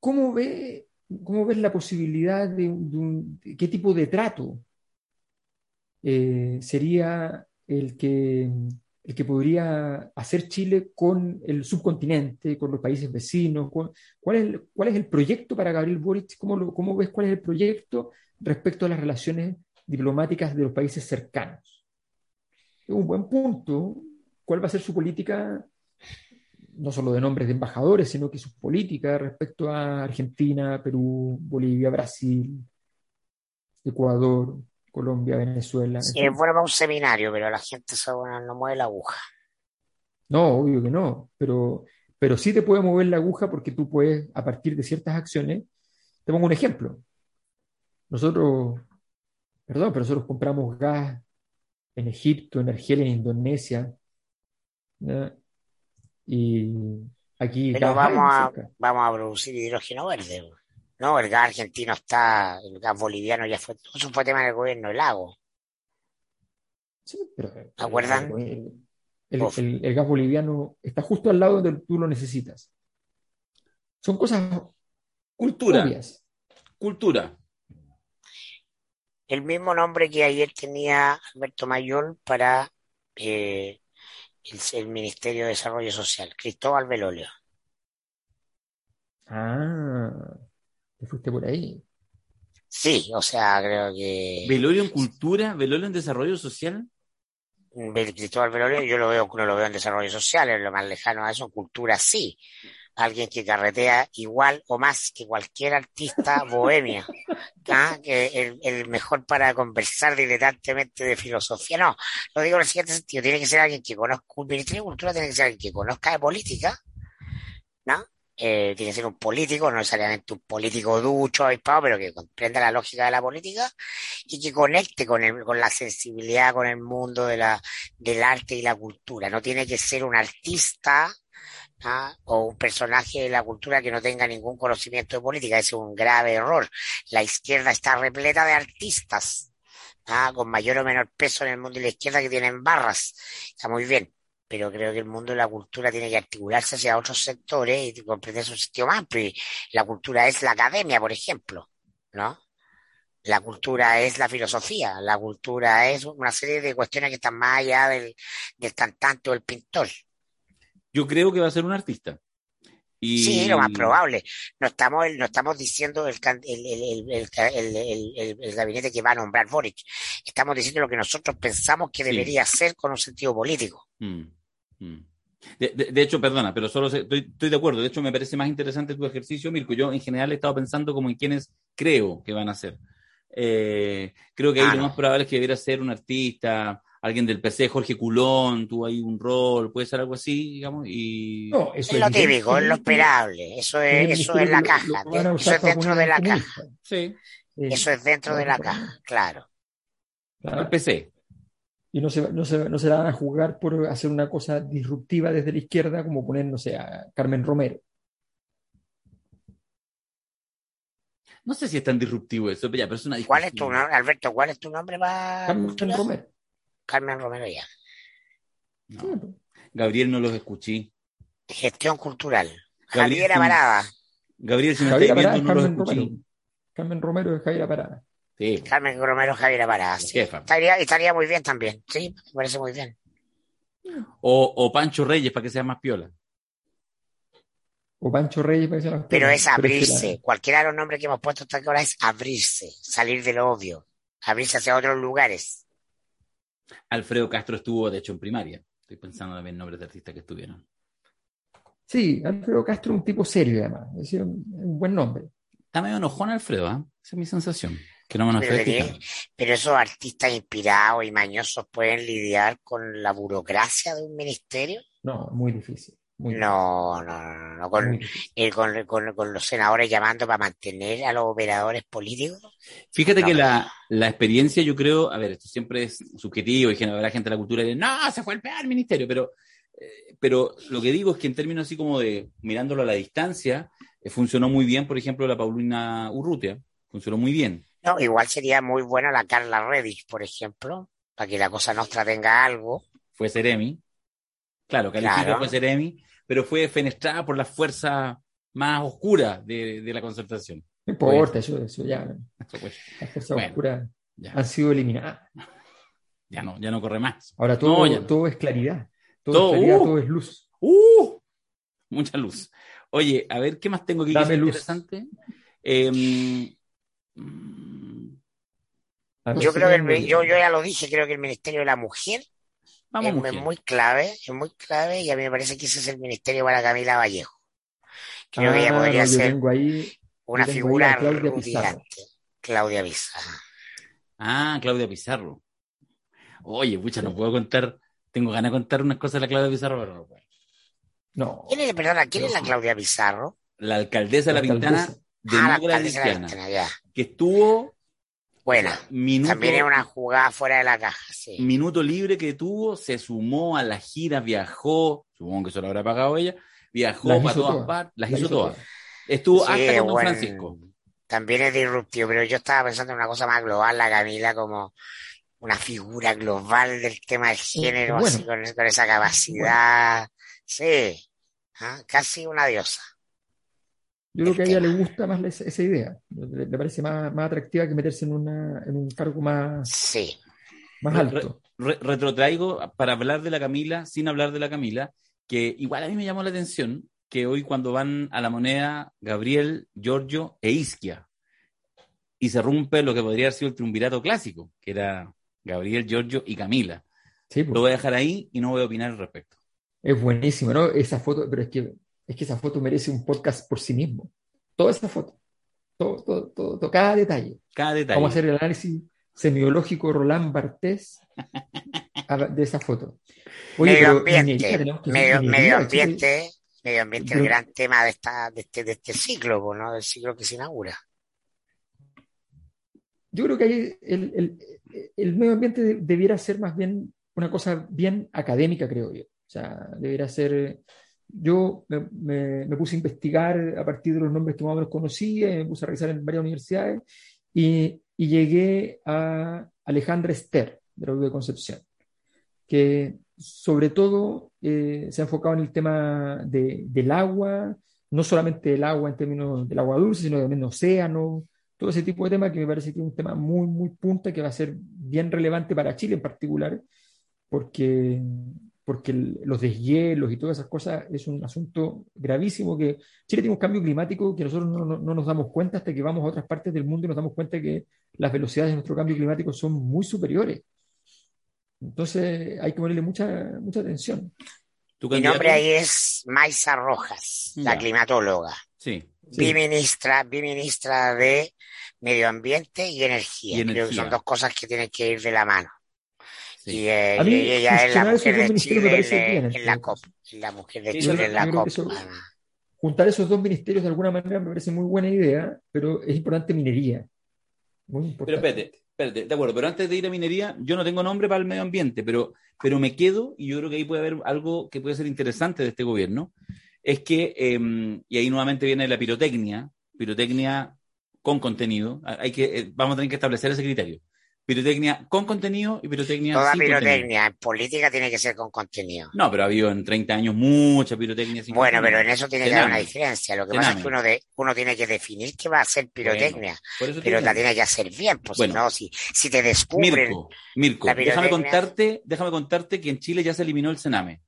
cómo, ve, cómo ves la posibilidad de, un, qué tipo de trato eh, sería el que, el que podría hacer Chile con el subcontinente, con los países vecinos? ¿Cuál es, cuál es el proyecto para Gabriel Boric? ¿Cómo, ¿Cómo ves cuál es el proyecto respecto a las relaciones diplomáticas de los países cercanos? Un buen punto cuál va a ser su política, no solo de nombres de embajadores, sino que su política respecto a Argentina, Perú, Bolivia, Brasil, Ecuador, Colombia, Venezuela. Sí, es bueno para un seminario, pero la gente no mueve la aguja. No, obvio que no, pero, pero sí te puede mover la aguja porque tú puedes, a partir de ciertas acciones, te pongo un ejemplo. Nosotros, perdón, pero nosotros compramos gas en Egipto, en Argelia, en Indonesia, y aquí Pero gas vamos a, cerca. vamos a producir hidrógeno verde. No, el gas argentino está, el gas boliviano ya fue, eso fue tema del gobierno del lago. Sí, pero, pero ¿Acuerdan? el, el- el- el gas boliviano está justo al lado donde tú lo necesitas. Son cosas Cultura, obvias. cultura. El mismo nombre que ayer tenía Alberto Mayol para eh, el, el Ministerio de Desarrollo Social, Cristóbal Belolio. Ah, te fuiste por ahí. Sí, o sea, creo que Velorio en cultura, velorio en desarrollo social. Cristóbal Belolio yo lo veo, no lo veo en desarrollo social, es lo más lejano a eso, en cultura sí. Alguien que carretea igual o más que cualquier artista bohemio, ¿ah? que el, el mejor para conversar diletantemente de filosofía. No, lo digo en el siguiente sentido, tiene que ser alguien que conozca, un Ministerio de Cultura tiene que ser alguien que conozca de política, ¿no? Eh, tiene que ser un político, no necesariamente un político ducho, avispado, pero que comprenda la lógica de la política y que conecte con el, con la sensibilidad, con el mundo de la, del arte y la cultura. No tiene que ser un artista ¿ah? o un personaje de la cultura que no tenga ningún conocimiento de política. Es un grave error. La izquierda está repleta de artistas ¿ah? con mayor o menor peso en el mundo de la izquierda que tienen barras. Está muy bien. Pero creo que el mundo de la cultura tiene que articularse hacia otros sectores y comprenderse un sentido más amplio. La cultura es la academia, por ejemplo, ¿no? La cultura es la filosofía, la cultura es una serie de cuestiones que están más allá del, del cantante o el pintor. Yo creo que va a ser un artista. Y... Sí, lo más probable. No estamos, no estamos diciendo el, el, el, el, gabinete que va a nombrar Boric. Estamos diciendo lo que nosotros pensamos que Sí. debería ser con un sentido político. Mm, mm. De, de- de hecho, perdona, pero solo estoy, estoy de acuerdo. De hecho, me parece más interesante tu ejercicio, Mirko. Yo en general he estado pensando como en quienes creo que van a ser. Eh, creo que ahí Ah, lo más probable es que debiera ser un artista, alguien del PC, Jorge Culón, tuvo ahí un rol, puede ser algo así, digamos, y No, eso Es lo evidente- típico, es lo esperable. Eso es, eso es la caja. lo van a Eso es dentro de la caja. sí, Eso es dentro de la caja, claro. claro. el PC. Y no se, no, se, no se la van a jugar por hacer una cosa disruptiva desde la izquierda, como poner, no sé, a Carmen Romero. No sé si es tan disruptivo eso, pero ya, pero es una ¿Cuál es tu discusión. nombre, Alberto? ¿Cuál es tu nombre para Carmen? Romero. Carmen Romero ya. No, Gabriel no los escuché. Gestión cultural. Gabriel, Javiera. Parada. Gabriel, si me Javier estáis viendo, es no los Carmen escuché. Romero. Carmen Romero es Javier Parada. Sí, Carmen Romero, Javiera Parada. sí. Estaría, estaría muy bien también. Sí, me parece muy bien. O, o Pancho Reyes, para que sea más piola. O Pancho Reyes, parece las Pero cosas. es que abrirse. la- Cualquiera de los nombres que hemos puesto hasta ahora es abrirse, salir de lo obvio, abrirse hacia otros lugares. Alfredo Castro estuvo, de hecho, en primaria. Estoy pensando también en nombres de artistas que estuvieron. Sí, Alfredo Castro es un tipo serio, además. Es decir, un, un buen nombre. Está medio enojón Alfredo, ¿ah? Esa es mi sensación. Que no me pero esos artistas inspirados y mañosos pueden lidiar con la burocracia de un ministerio. No, muy difícil. No, no, no, no, con, eh, con, con- con los senadores llamando para mantener a los operadores políticos. Fíjate No. que la, la experiencia, yo creo, a ver, esto siempre es subjetivo y gen- habrá gente de la cultura dice, no, se fue el peor ministerio, pero, eh, pero lo que digo es que en términos así como de mirándolo a la distancia, eh, funcionó muy bien, por ejemplo, la Paulina Urrutia, funcionó muy bien. No, igual sería muy buena la Carla Reddish, por ejemplo, para que la cosa nostra tenga algo. Fue Ceremi, claro, califica Claro. fue Ceremi, pero fue fenestrada por las fuerzas más oscuras de, de la concertación. No importa, eso, eso ya. Las fuerzas Bueno. oscuras ya, han sido eliminadas. ya no, ya no corre más. Ahora todo, No, ya no. todo es claridad. Todo, Todo, es claridad, uh. todo es luz. ¡Uh! Mucha luz. Oye, a ver, ¿qué más tengo aquí que Dame es luz. interesante? Eh, mm, Yo creo que el yo ya lo dije, creo que el Ministerio de la Mujer vamos, es, mujer. es muy clave, es muy clave y a mí me parece que ese es el ministerio para Camila Vallejo. Creo que ella Ah, podría ser tengo ahí, una figura a Claudia Pizarro. Claudia Pizarro. Ah, Claudia Pizarro. Oye, pucha, no puedo contar. Tengo ganas de contar unas cosas de la Claudia Pizarro, pero no puedo. No. ¿Quién es, perdona, quién es la Claudia Pizarro? La alcaldesa de La La Pintana, alcaldesa. Ah, la demócrata alcaldesa de la cristiana, Pintana, ya. que estuvo Buena. minuto, También es una jugada fuera de la caja, sí. minuto libre que tuvo, se sumó a las giras, viajó, supongo que eso lo habrá pagado ella, viajó Las para hizo todas todas. partes, las La hizo hizo todas. todas. Estuvo Sí, hasta con Don bueno, Francisco. También es disruptivo, pero yo estaba pensando en una cosa más global, la Camila como una figura global del tema del género, bueno. así con, con esa capacidad. Sí, ah, casi una diosa. Yo creo que a ella le gusta más esa, esa idea. Le, le parece más, más atractiva que meterse en, una, en un cargo más, Sí, más Re- alto. Re- retrotraigo para hablar de la Camila, sin hablar de la Camila, que igual a mí me llamó la atención que hoy cuando van a la moneda Gabriel, Giorgio e Isquia, y se rompe lo que podría haber sido el triunvirato clásico, que era Gabriel, Giorgio y Camila. Sí, pues. Lo voy a dejar ahí y no voy a opinar al respecto. Es buenísimo, ¿no? Esa foto, pero es que, es que esa foto merece un podcast por sí mismo. Toda esa foto. Todo, todo, todo, todo, cada detalle. Cada detalle. Vamos a hacer el análisis semiológico Roland Barthes a- de esa foto. Oye, medio ambiente, medio, ambiente, medio ambiente, el gran tema de esta, de este, de este ciclo, ¿no? Del ciclo que se inaugura. Yo creo que ahí el, el- el medio ambiente de- debiera ser más bien una cosa bien académica, creo yo. O sea, debiera ser. Yo me, puse a investigar a partir de los nombres que más o menos conocía, me puse a revisar en varias universidades y, llegué a Alejandra Ester, de la U de Concepción, que sobre todo eh, se ha enfocado en el tema de- del agua, no solamente el agua en términos del agua dulce, sino también océano, todo ese tipo de temas que me parece que es un tema muy, muy punta, que va a ser bien relevante para Chile en particular, porque, porque el- los deshielos y todas esas cosas es un asunto gravísimo, que Chile tiene un cambio climático que nosotros no, no- no nos damos cuenta hasta que vamos a otras partes del mundo y nos damos cuenta que las velocidades de nuestro cambio climático son muy superiores. Entonces hay que ponerle mucha, mucha atención. ¿Tu Mi nombre ahí es Maisa Rojas, la climatóloga, Sí. Sí. biministra, biministra de Medio Ambiente y Energía. Y Creo que energía. son dos cosas que tienen que ir de la mano. Sí. Y, eh, A mí, y ella es la mujer dos de ministerios me Chile parece en, bien, en en la COP. mujer de Chile en la COP. eso-. Juntar esos dos ministerios de alguna manera me parece muy buena idea, pero es importante minería. Muy Pero importante. espérate, espérate, de acuerdo, pero antes de ir a minería, yo no tengo nombre para el medio ambiente, pero, pero me quedo, y yo creo que ahí puede haber algo que puede ser interesante de este gobierno, es que, eh, y ahí nuevamente viene la pirotecnia, pirotecnia con contenido, hay que, eh, vamos a tener que establecer ese criterio. Pirotecnia con contenido y pirotecnia Toda sin contenido. pirotecnia en política tiene que ser con contenido. No, pero ha habido en 30 años mucha pirotecnia sin Bueno, pero en eso tiene que haber una diferencia. Lo que Tename. pasa es que uno, de, uno tiene que definir qué va a ser pirotecnia, pero la tiene que hacer bien, pues Bueno. si no, si, si te descubren, Mirko, Mirko, déjame contarte, déjame contarte que en Chile ya se eliminó el Sename.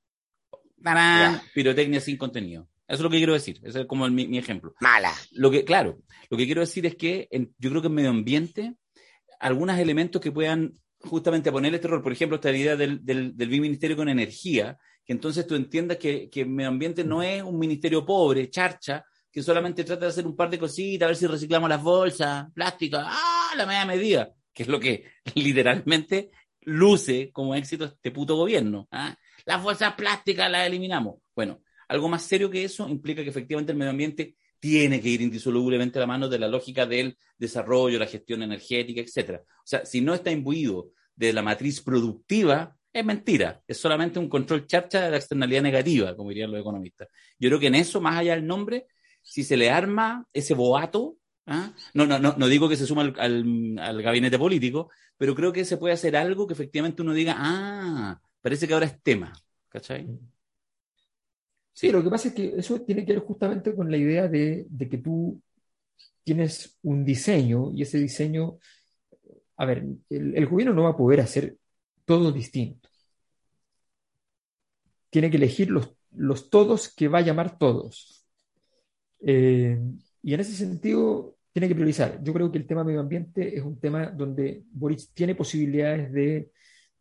¡Tarán! Pirotecnia sin contenido. Eso es lo que quiero decir. Ese es como el- mi, mi ejemplo. mala. Lo que, claro, lo que quiero decir es que en- yo creo que en medio ambiente, algunos elementos que puedan justamente poner este rol, por ejemplo, esta idea del, del, del ministerio con energía, que entonces tú entiendas que, que medio ambiente no es un ministerio pobre, charcha, que solamente trata de hacer un par de cositas, a ver si reciclamos las bolsas, plástico, ¡ah! La media medida, que es lo que literalmente luce como éxito este puto gobierno. ¿ah? Las bolsas plásticas las eliminamos. Bueno, algo más serio que eso implica que efectivamente el medio ambiente tiene que ir indisolublemente a la mano de la lógica del desarrollo, la gestión energética, etcétera. O sea, si no está imbuido de la matriz productiva, es mentira. Es solamente un control charcha de la externalidad negativa, como dirían los economistas. Yo creo que en eso, más allá del nombre, si se le arma ese boato, ¿ah? no, no, no, no digo que se suma al, al- al gabinete político, pero creo que se puede hacer algo que efectivamente uno diga, ah, parece que ahora es tema. ¿Cachai? Sí, lo que pasa es que eso tiene que ver justamente con la idea de, que tú tienes un diseño y ese diseño, a ver, el, gobierno no va a poder hacer todo distinto. Tiene que elegir los, todos que va a llamar todos. Eh, y en ese sentido, tiene que priorizar. Yo creo que el tema medio ambiente es un tema donde Boric tiene posibilidades de,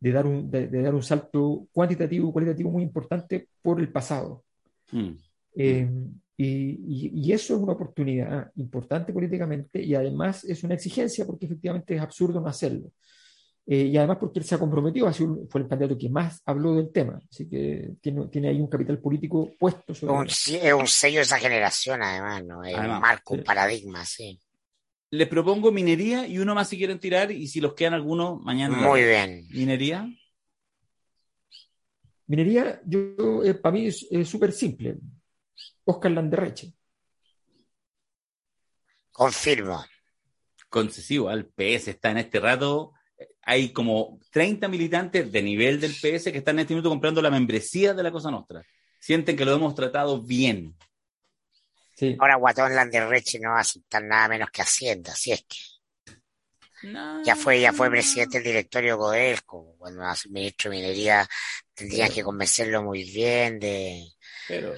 dar un, de dar un salto cuantitativo y cualitativo muy importante por el pasado. Mm. Eh, y, y- y eso es una oportunidad importante políticamente y además es una exigencia porque efectivamente es absurdo no hacerlo. eh, y además porque él se ha comprometido, ha sido, fue el candidato que más habló del tema, así que tiene, tiene ahí un capital político puesto sobre Un, sí, es un sello de esa generación, además, ¿no? Es Además, un marco, un paradigma, sí. Les propongo minería y uno más si quieren tirar y si los quedan algunos, mañana. Muy bien. Minería. Minería, yo, eh, para mí es súper simple. Oscar Landerreche. Confirmo. concesivo al PS está en este rato. Hay como 30 militantes de nivel del PS que están en este minuto comprando la membresía de la Cosa Nostra. Sienten que lo hemos tratado bien. Sí. Ahora Guatón Landerreche no va a aceptar nada menos que Hacienda, si es que. Ya fue, ya fue presidente del directorio Codelco. Cuando hace ministro de Minería tendrían que convencerlo muy bien de. Pero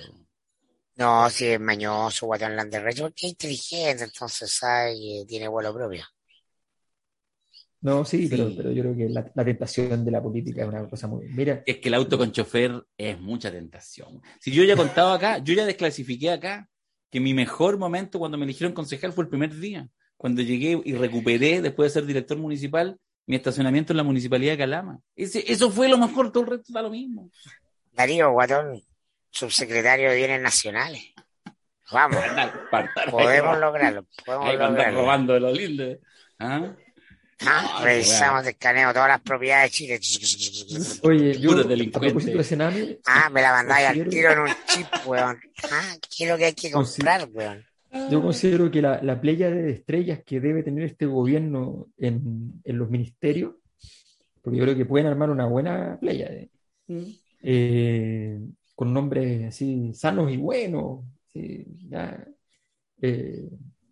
No, si es mañoso, Guatón Landerreche, porque es inteligente, entonces sabe que tiene vuelo propio. No, sí, Sí. Pero, pero yo creo que la, la tentación de la política es una cosa muy. Mira, es que el auto con chofer es mucha tentación. Si yo ya he contado acá, yo ya desclasifiqué acá que mi mejor momento cuando me eligieron concejal fue el primer día, cuando llegué y recuperé, después de ser director municipal, mi estacionamiento en la municipalidad de Calama. Ese, eso fue lo mejor, todo el resto da lo mismo. Darío Guatón, subsecretario de Bienes Nacionales. Vamos, Para- para podemos lograrlo, podemos ahí lograrlo. robando de los lindes. ¿Ah? Ah, No, Revisamos, escaneo todas las propiedades de Chile. oye, yo delincuente. propósito de Sename, Ah, me la mandáis al tiro en un chip, weón. Ah, ¿qué es lo que hay que comprar, weón? Yo considero que la, la playa de estrellas que debe tener este gobierno en, en los ministerios, porque yo creo que pueden armar una buena playa, eh, con nombres así sanos y buenos. sí, ya. Eh,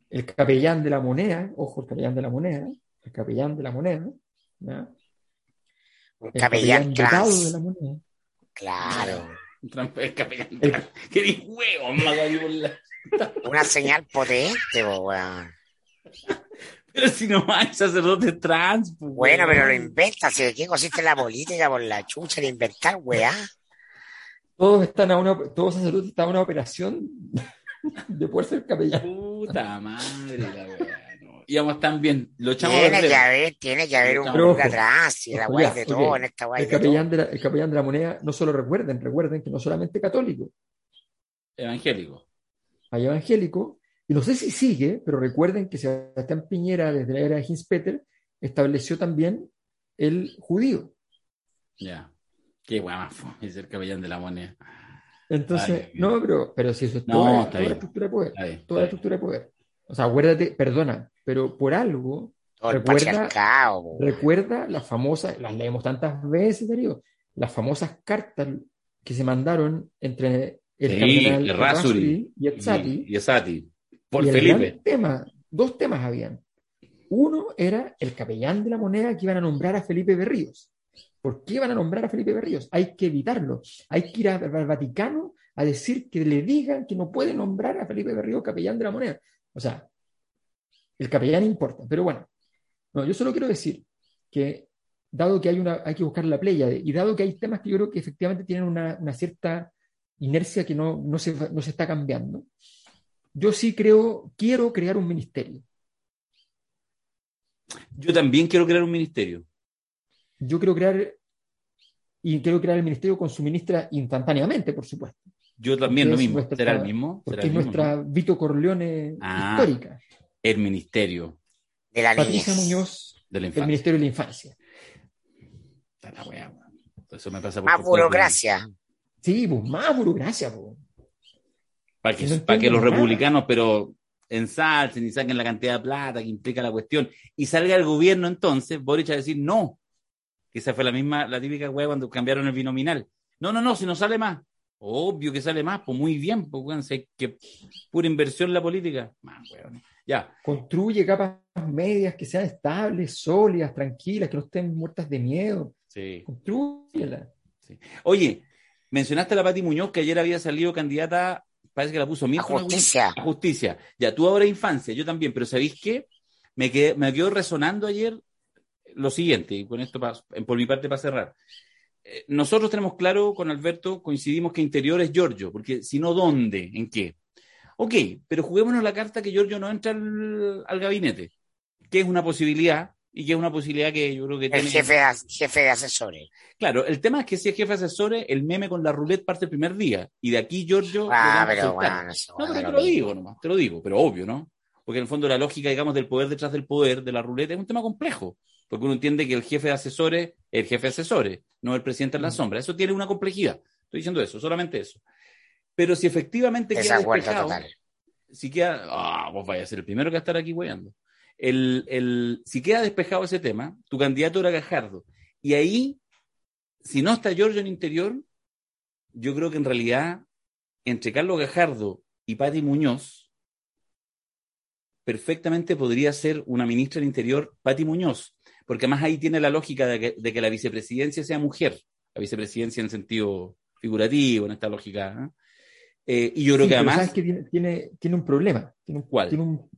el capellán de la moneda, ojo, el capellán de la moneda, el capellán de la moneda, ¿ya? Un el capellán dotado de la moneda. Claro. Trump es capellán. El- Que huevo, Una señal potente, po, weón. Pero si no hay sacerdotes trans. pues, Bueno, pero lo inventas. ¿De qué consiste la política por la chucha de inventar, weá? Todos están a una, todos sacerdotes están a una operación de poder ser capellán. Puta madre, la weá. no. Íbamos tan bien. Lo echamos a Tiene que haber, tiene que haber un ojo, atrás. Y la weá es de ok. todo en esta weá. El capellán de la, el capellán de la moneda, no solo recuerden, recuerden que no solamente católico, Evangélico. Hay evangélico, y no sé si sigue, pero recuerden que Sebastián Piñera, desde la era de Hinspeter, estableció también el judío. Ya. Qué fue. Es el capellán de la moneda. Entonces, Ay, no, pero, pero si eso es No, toda, toda la estructura de poder, Está bien, toda la estructura de poder. O sea, acuérdate, perdona, pero por algo, Todo recuerda- recuerda las famosas, las leemos tantas veces, Darío, las famosas cartas que se mandaron entre el Sí, cardenal Rasuri y Ezzati, Y. Por Y el Felipe. gran tema, dos temas habían. Uno era el capellán de la moneda que iban a nombrar a Felipe Berríos. ¿Por qué iban a nombrar a Felipe Berríos? Hay que evitarlo. Hay que ir al Vaticano a decir que le digan que no puede nombrar a Felipe Berríos capellán de la moneda. O sea, el capellán importa. Pero bueno, no, yo solo quiero decir que dado que hay, una, hay que buscar la playa y dado que hay temas que yo creo que efectivamente tienen una, una cierta inercia que no, no, se, va- no se está cambiando, yo sí creo, quiero crear un ministerio. Yo también quiero crear un ministerio. Yo quiero crear, y quiero crear el ministerio con su ministra instantáneamente, por supuesto, Yo también Porque lo mismo. nuestra- ¿Será el mismo? porque ¿Será es mismo? nuestra Vito Corleone Ah. histórica. El ministerio De la Patricia niñez. Muñoz, de la el ministerio de la infancia. Está la. Eso me pasa por Más por- burocracia. Sí, pues más burocracia, pues. Para que, No para que los nada. republicanos, pero ensalcen y saquen la cantidad de plata que implica la cuestión. Y salga el gobierno entonces, Boric a decir no. Que esa fue la misma, la típica weá cuando cambiaron el binominal. No, no, no, si no sale más. Obvio que sale más, pues muy bien, pues si que pura inversión en la política. Más weón. Ya, Construye capas medias que sean estables, sólidas, tranquilas, que no estén muertas de miedo. sí. Construyela. Oye, mencionaste a la Pati Muñoz que ayer había salido candidata, parece que la puso A Mirko algún- justicia. a justicia. Ya, tú ahora infancia, yo también, pero ¿sabéis qué? Me, quedé- me quedó resonando ayer lo siguiente, y con esto por mi parte para cerrar. Eh, Nosotros tenemos claro con Alberto, coincidimos que interior es Giorgio, porque si no, ¿dónde? ¿En qué? Ok, pero juguémonos la carta que Giorgio no entra al, al gabinete, que es una posibilidad, y que es una posibilidad que yo creo que El tiene. jefe de, jefe de asesores. Claro, el tema es que si es jefe de asesores, el meme con la roulette parte el primer día. Y de aquí Giorgio. Ah, pero bueno, No, bueno, pero te lo lo digo nomás, te lo digo, pero obvio, ¿no? Porque en el fondo la lógica, digamos, del poder detrás del poder, de la ruleta, es un tema complejo. Porque uno entiende que el jefe de asesores es el jefe de asesores, no el presidente en la sombra. Eso tiene una complejidad. Estoy diciendo eso, solamente eso. Pero si efectivamente queda Desacuerdo despejado, total. si queda, ah, vos vaya a ser el primero que va a estar aquí weyando. El, el, si queda despejado ese tema, tu candidato era Gajardo. Y ahí, si no está Giorgio en interior, yo creo que en realidad, entre Carlos Gajardo y Pati Muñoz, perfectamente podría ser una ministra del Interior, Pati Muñoz, porque además ahí tiene la lógica de que, de que la vicepresidencia sea mujer, la vicepresidencia en sentido figurativo, en esta lógica. ¿eh? Eh, y yo creo Sí, que además... sabes que tiene, tiene, tiene un problema. Tiene un, ¿Cuál? Tiene un,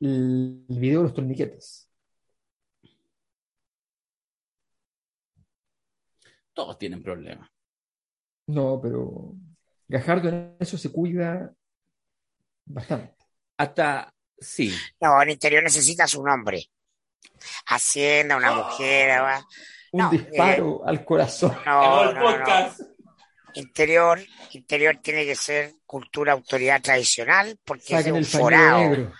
el, el video de los torniquetes. Todos tienen problemas. No, pero Gajardo en eso se cuida bastante. Hasta, sí, No, en interior necesita su nombre. Hacienda, una mujer. va. Un No, disparo al corazón. No, no, no. Interior, interior tiene que ser cultura autoridad tradicional porque es un el forado. negro.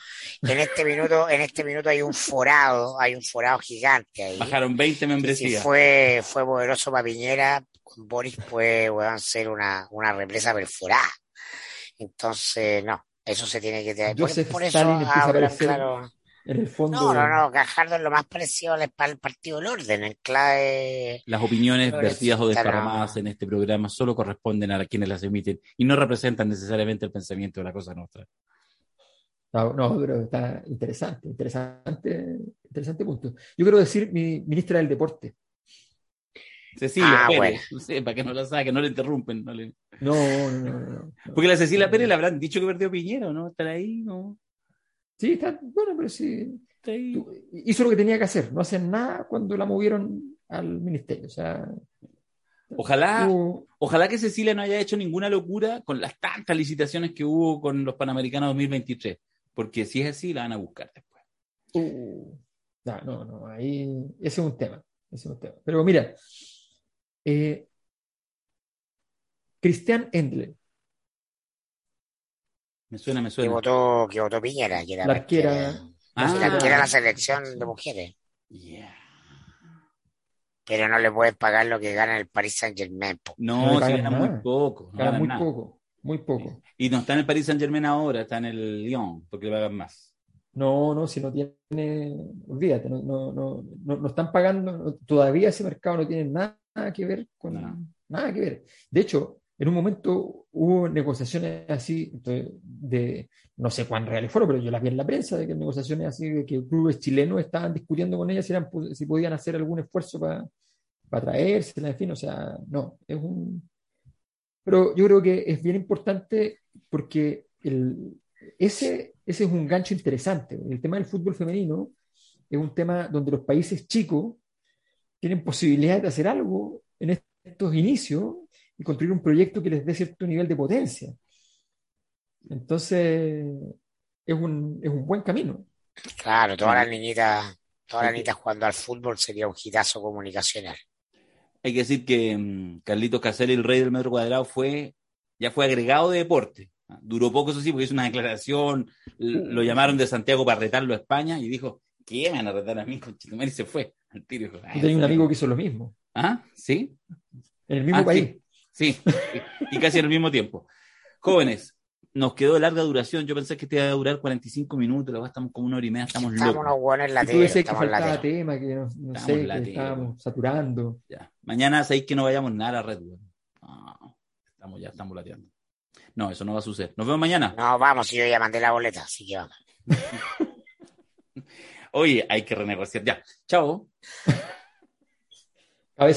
En este minuto, en este minuto hay un forado, hay un forado gigante ahí. bajaron 20 Si membresías. fue, fue poderoso para Piñera, con Boris puede weón, ser una, una represa perforada. Entonces, no, eso se tiene que tener. Por, por eso a aparecer claro. En el fondo. No, no, no, Gajardo es lo más parecido al, al Partido del Orden, en clave. Las opiniones vertidas o desparramadas no. en este programa solo corresponden a quienes las emiten y no representan necesariamente el pensamiento de la cosa nuestra. No, no, pero está interesante, interesante, interesante punto. Yo quiero decir mi ministra del Deporte. Cecilia Ah, Pérez, no sé, para que no la saque, no le interrumpen. no le- No, no, no, no, no. Porque la Cecilia Pérez le habrán dicho que perdió Piñero, ¿no? Estar ahí, ¿no? Sí, está, bueno, pero sí. Está ahí. tú- hizo lo que tenía que hacer, no hacer nada cuando la movieron al ministerio. O sea, Ojalá, hubo- ojalá que Cecilia no haya hecho ninguna locura con las tantas licitaciones que hubo con los Panamericanos 2023, porque si es así, la van a buscar después. uh, no, no, no, ahí ese es un tema, ese es un tema. Pero mira, eh, Christian Endler, Me suena, me Que suena. votó, que votó Piñera, que era La arquera- Ah. la arquera de la selección de mujeres. Yeah. Pero no le puedes pagar lo que gana el Paris Saint Germain. No No, ganan nada. muy poco. no gana muy nada. poco, muy poco. Y no está en el Paris Saint Germain ahora, está en el Lyon, porque le pagan más. No, no, si no tiene, olvídate, no, no, no, no, no están pagando, todavía ese mercado no tiene nada que ver con No. nada que ver. De hecho, en un momento hubo negociaciones así de, de- no sé cuán reales fueron, pero yo las vi en la prensa de que negociaciones así de que clubes chilenos estaban discutiendo con ellas si, eran, si podían hacer algún esfuerzo para traérsela, en fin, o sea, no, es un pero yo creo que es bien importante porque el, ese, ese es un gancho interesante. El tema del fútbol femenino es un tema donde los países chicos tienen posibilidad de hacer algo en estos inicios y construir un proyecto que les dé cierto nivel de potencia. Entonces, es un, es un buen camino. Claro, todas las niñitas, todas las niñitas jugando al fútbol sería un hitazo comunicacional. Hay que decir que mm, Carlitos Caselli, el rey del metro cuadrado, fue, ya fue agregado de deporte. Ah, Duró poco, eso sí, porque hizo una declaración, lo llamaron de Santiago para retarlo a España y dijo, ¿qué van a retar a mí? Y se fue al tiro. y dijo, "Ah, Yo tenía un sí". amigo que hizo lo mismo, ¿Ah? ¿Sí? en el mismo Ah, país. Sí, sí, y casi al mismo tiempo. Jóvenes, nos quedó de larga duración. Yo pensé que este iba a durar 45 minutos, luego estamos como una hora y media, estamos Estamos locos. unos buenos tú lateros, decías que estamos faltaba lateros. tema, que no, no Estamos sé, que lateros. estábamos saturando. Ya. Mañana sabéis que no vayamos nada a la red. weón. No, estamos ya, estamos lateando. No, eso no va a suceder. Nos vemos mañana. No, vamos, yo ya mandé la boleta, así que vamos. Oye, hay que renegociar. Ya. Chao.